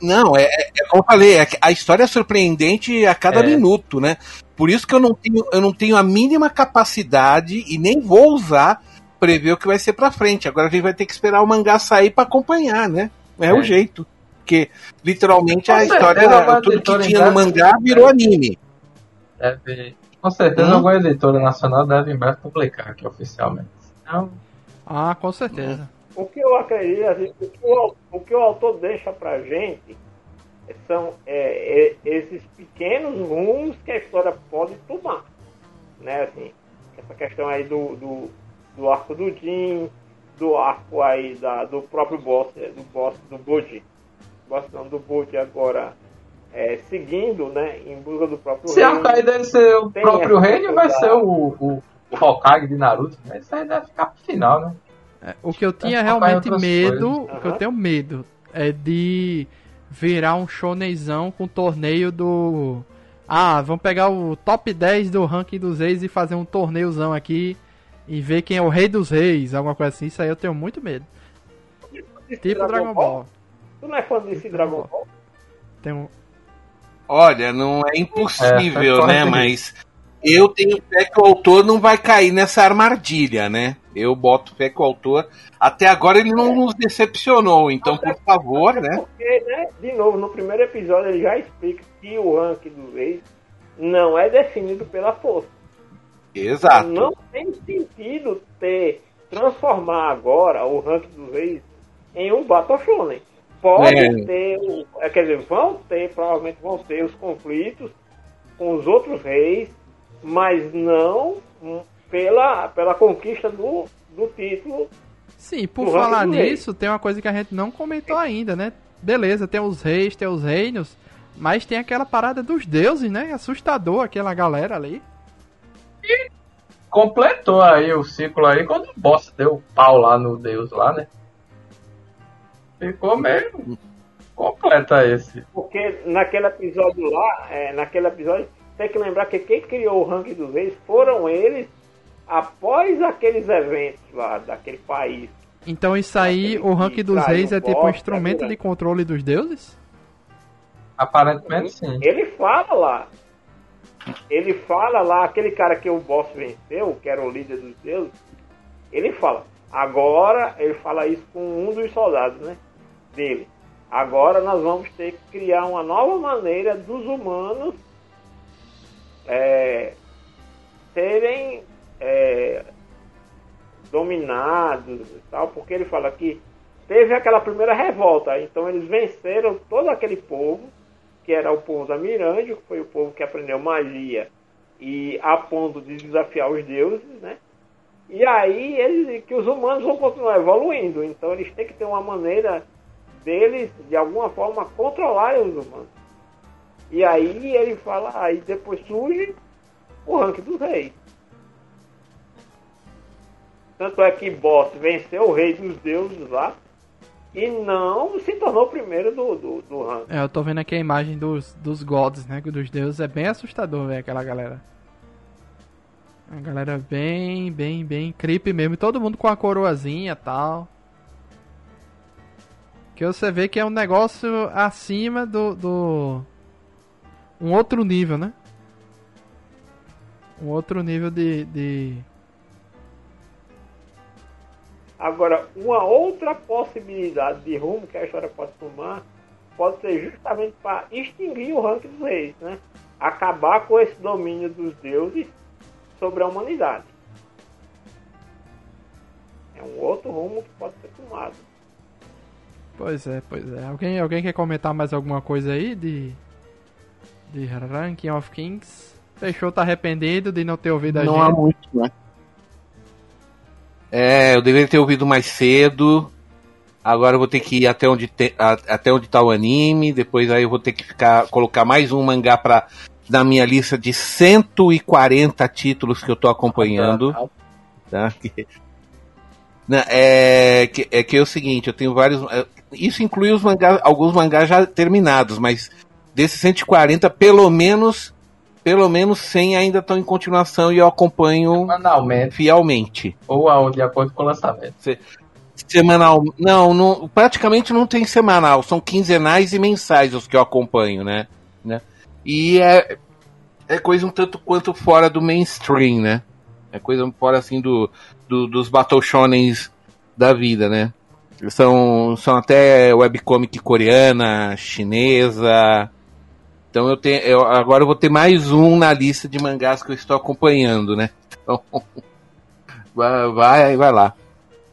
não, é, é, é, como eu falei, é, a história é surpreendente a cada é. minuto, né? Por isso que eu não, tenho, eu não tenho a mínima capacidade e nem vou usar prever o que vai ser pra frente. Agora a gente vai ter que esperar o mangá sair para acompanhar, né? É, o é. jeito. Porque literalmente a história, tudo que tinha no mangá virou anime. Deve, com certeza hum? alguma editora nacional deve em breve publicar aqui oficialmente. Então, ah, com certeza. O que eu acredito, assim, o, que o, o, que o autor deixa pra gente são é, é, esses pequenos rumos que a história pode tomar. Né, assim, essa questão aí do, do, do arco do Jin, do arco aí da, do próprio boss, do boss do Bode. Boss não, do Bode agora é, seguindo, né, em busca do próprio Se reino. Se arco aí deve ser o próprio reino, vai ser o, o, o Hokage de Naruto, mas isso aí deve ficar pro final, né? É, o que eu tinha realmente medo, o que eu tenho medo é de virar um shonenzão com torneio do ah, vamos pegar o top 10 do ranking dos reis e fazer um torneiozão aqui e ver quem é o rei dos reis, alguma coisa assim. Isso aí eu tenho muito medo. Tipo Dragon Ball. Tu não é fã desse Dragon Ball? Tem um. Olha, não é impossível, É, né? pode. Mas eu tenho fé que o autor não vai cair nessa armadilha, né? Eu boto fé que o autor. Até agora ele não nos decepcionou, então por favor, né? Porque, né, de novo, no primeiro episódio ele já explica que o ranking dos reis não é definido pela força. Exato. Não tem sentido ter transformar agora o ranking dos reis em um Battle Shonen. Pode É. ter, é, quer dizer, vão ter, provavelmente vão ter os conflitos com os outros reis, mas não pela, pela conquista do, do título. Sim, por falar rei. nisso, tem uma coisa que a gente não comentou ainda, né? Beleza, tem os reis, tem os reinos, mas tem aquela parada dos deuses, né? Assustador aquela galera ali. Completou aí o ciclo aí quando o boss deu pau lá no deus lá, né? Ficou meio completa esse. Porque naquele episódio lá, é, naquele episódio, tem que lembrar que quem criou o ranking dos reis foram eles após aqueles eventos lá daquele país. Então isso aí, o ranking dos reis é o tipo um instrumento tá de controle dos deuses? Aparentemente sim. Ele fala lá. Ele fala lá, aquele cara que o boss venceu, que era o líder dos deuses, ele fala. Agora, ele fala isso com um dos soldados, né? Dele. Agora nós vamos ter que criar uma nova maneira dos humanos é, serem é, dominados e tal, porque ele fala que teve aquela primeira revolta, então eles venceram todo aquele povo, que era o povo da Mirândia, que foi o povo que aprendeu magia e a ponto de desafiar os deuses, né? E aí eles, que os humanos vão continuar evoluindo, então eles têm que ter uma maneira deles, de alguma forma, controlarem os humanos. E aí ele fala, aí depois surge o ranking dos reis. Tanto é que Boss venceu o rei dos deuses lá e não se tornou o primeiro do, do, do ranking. É, eu tô vendo aqui a imagem dos, dos gods, né? Dos deuses. É bem assustador, velho, aquela galera. A galera bem, bem, bem creepy mesmo. Todo mundo com a coroazinha e tal. Que você vê que é um negócio acima do, do. Um outro nível, né? Um outro nível de. de... Agora, uma outra possibilidade de rumo que a história pode tomar pode ser justamente para extinguir o ranking dos reis, né? Acabar com esse domínio dos deuses sobre a humanidade. É um outro rumo que pode ser tomado. Pois é, pois é. Alguém, alguém quer comentar mais alguma coisa aí de. De Ranking of Kings? Fechou, tá arrependido de não ter ouvido a Não gente. há muito, né? É, eu deveria ter ouvido mais cedo. Agora eu vou ter que ir até onde, te, a- até onde tá o anime. Depois aí eu vou ter que ficar, colocar mais um mangá pra, na minha lista de 140 títulos que eu tô acompanhando. tá? [laughs] Que- Não, é, que, é que é o seguinte, eu tenho vários. é, Isso inclui os mangás, alguns mangás já terminados, mas desses 140, pelo menos. Pelo menos 100 ainda estão em continuação e eu acompanho Semanalmente fielmente. ou ao- de acordo com o lançamento. Semanal. Não, não, praticamente não tem semanal, são quinzenais e mensais os que eu acompanho, né? né? E é, é coisa um tanto quanto fora do mainstream, né? É coisa fora assim do, do- dos Battle Shonens da vida, né? São, são até webcomic coreana, chinesa. Então eu tenho. Eu, agora eu vou ter mais um na lista de mangás que eu estou acompanhando, né? Então. [laughs] Vai, vai, lá.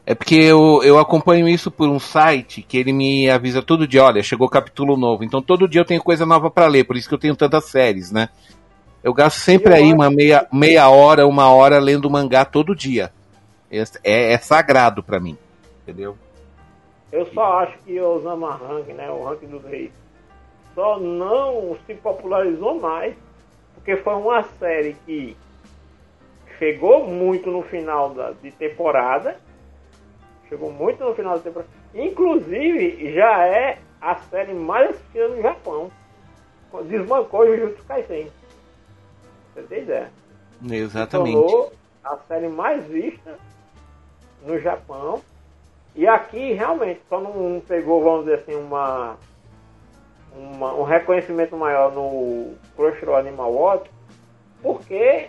É porque eu, eu acompanho isso por um site que ele me avisa todo dia, olha, chegou capítulo novo. Então todo dia eu tenho coisa nova pra ler, por isso que eu tenho tantas séries, né? Eu gasto sempre aí uma meia, meia hora, uma hora lendo mangá todo dia. É, é, é sagrado pra mim, entendeu? Eu só acho que o Osama Rank, né, o ranking dos reis, só não se popularizou mais porque foi uma série que chegou muito no final da, de temporada, chegou muito no final da temporada, inclusive já é a série mais assistida no Japão, desbancou o Jujutsu Kaisen. Você tem ideia? Exatamente. tornou a série mais vista no Japão E aqui, realmente, só não pegou, vamos dizer assim, uma, uma um reconhecimento maior no Crunchyroll Animal Watch, porque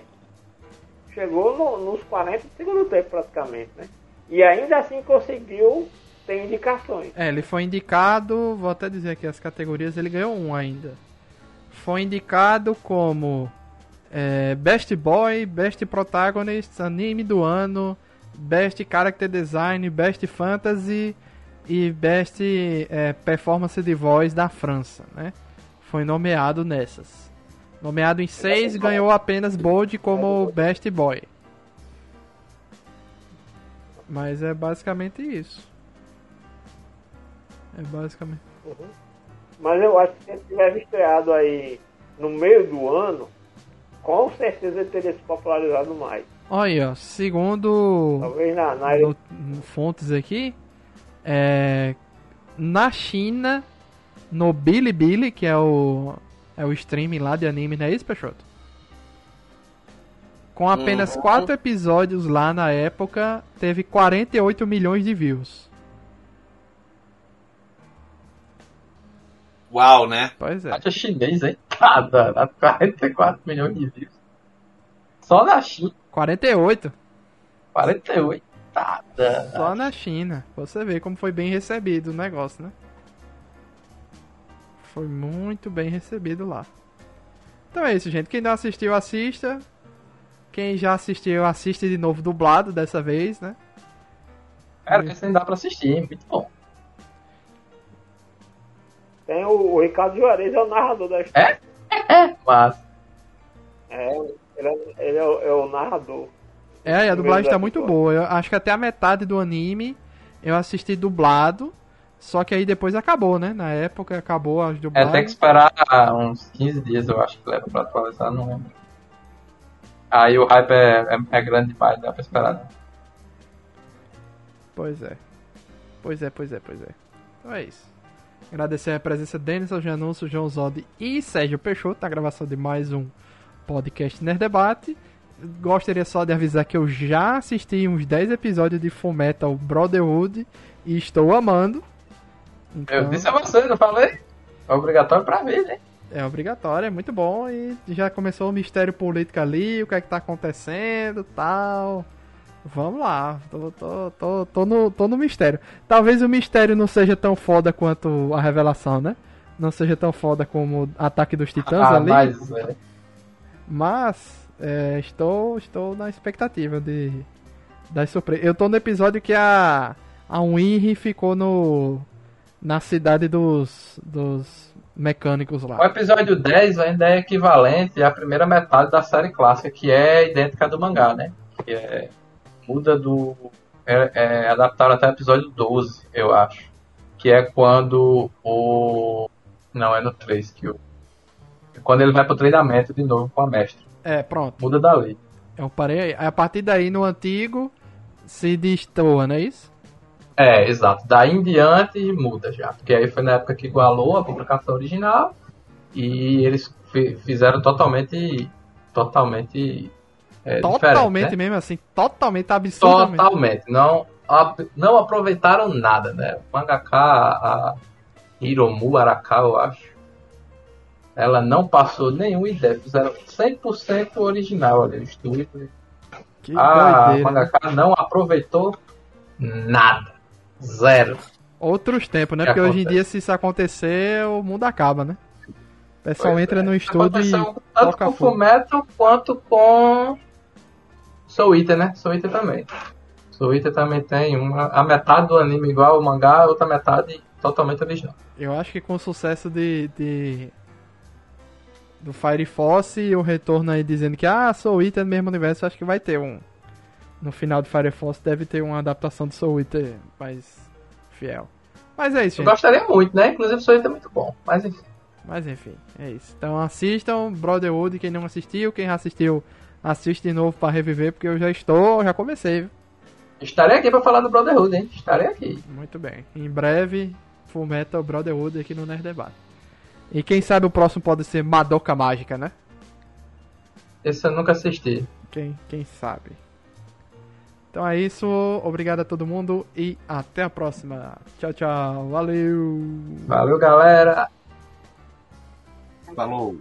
chegou no, nos 40 do segundo tempo, praticamente, né? E ainda assim conseguiu ter indicações. É, ele foi indicado, vou até dizer aqui as categorias, ele ganhou um ainda. Foi indicado como é, Best Boy, Best Protagonist, Anime do Ano, Best Character Design, Best Fantasy e Best é, Performance de Voz da França, né? Foi nomeado nessas. Nomeado em seis, ganhou apenas Bold como Best Boy. Mas é basicamente isso. É basicamente. Uhum. Mas eu acho que se ele tivesse estreado aí no meio do ano, com certeza ele teria se popularizado mais. Olha, segundo Talvez na, na no fontes aqui, é, na China, no Bilibili, que é o é o streaming lá de anime, não é isso, Peixoto? Com apenas Uhum. quatro episódios lá na época, teve 48 milhões de views. Uau, né? Pois é. Acha chinês, hein? Cada, dá 44 milhões de views. Só na China, 48. 48. Nada. Só na China. Você vê como foi bem recebido o negócio, né? Foi muito bem recebido lá. Então é isso, gente. Quem não assistiu, assista. Quem já assistiu, assiste de novo dublado dessa vez, né? Cara, nem dá pra assistir, muito bom. Tem o, o Ricardo Juarez, é o narrador da história. Mas, É, ele, é, ele é o- é o narrador. É, e a dublagem tá muito boa. Eu acho que até a metade do anime eu assisti dublado. Só que aí depois acabou, né? Na época acabou as é, tem que dublagens. esperar uns 15 dias, eu acho que leva pra atualizar, não lembro. Aí o hype é, é, é grande demais, dá pra esperar. Não. Pois é. Pois é, pois é, pois é. Então é isso. Agradecer a presença de Denison Janúncio, João Zod e Sérgio Peixoto na gravação de mais um podcast Nerd Debate. Gostaria só de avisar que eu já assisti uns 10 episódios de Fullmetal Brotherhood e estou amando. Então, Eu disse a você, não falei? É obrigatório pra ver, né? é obrigatório, é muito bom e já começou o mistério político ali, o que é que tá acontecendo tal. Vamos lá, tô, tô, tô, tô, no, tô no mistério. Talvez o mistério não seja tão foda quanto a revelação, né? Não seja tão foda como o Ataque dos Titãs Ah, ali. mas é, Mas é, estou, estou na expectativa de das surpresas. Eu tô no episódio que a a Winry ficou no na cidade dos dos mecânicos o lá. episódio 10 ainda é equivalente à primeira metade da série clássica, que é idêntica do mangá, né? Que é, muda do. É, é, até o episódio 12, eu acho. Que é quando o. Não, é no 3 que o. Quando ele vai pro treinamento de novo com a mestre. É, pronto. Muda dali. Eu parei aí. A partir daí no antigo se destoa, não é isso? É, exato. Daí em diante muda já. Porque aí foi na época que igualou a publicação original e eles fi- fizeram totalmente. Totalmente. é, totalmente né? mesmo assim, totalmente absurdamente. Totalmente. Não, não aproveitaram nada, né? O mangaka, a Hiromu Araka, eu acho. Ela não passou nenhuma ideia. Fizeram 100% original ali, o estúdio. Que A doideira. mangaka não aproveitou nada. Zero. Outros tempos, né? Que Porque hoje em acontece. dia, se isso acontecer, o mundo acaba, né? O pessoal Pois entra é. no estúdio e tanto com fogo. Fullmetal quanto com Soul Eater, né? Soul Eater também. Soul Eater também tem uma, a metade do anime igual ao mangá, a outra metade totalmente original. Eu acho que com o sucesso de, de- do Fire Force e o retorno aí dizendo que ah, Soul Eater no mesmo universo, eu acho que vai ter um no final de Fire Force deve ter uma adaptação do Soul Eater mais fiel. Mas é isso, Eu gente. gostaria muito, né? Inclusive Soul Eater é muito bom. Mas enfim. Mas enfim, é isso. Então assistam Brotherhood, quem não assistiu, quem já assistiu, assiste de novo pra reviver, porque eu já estou, já comecei, viu? Estarei aqui pra falar do Brotherhood, hein? Estarei aqui. Muito bem. Em breve, Full Metal Brotherhood aqui no Nerd Debate. E quem sabe o próximo pode ser Madoka Mágica, né? Esse eu nunca assisti. Quem, quem sabe. Então é isso, obrigado a todo mundo e até a próxima. Tchau, tchau, valeu! Valeu, galera! Falou.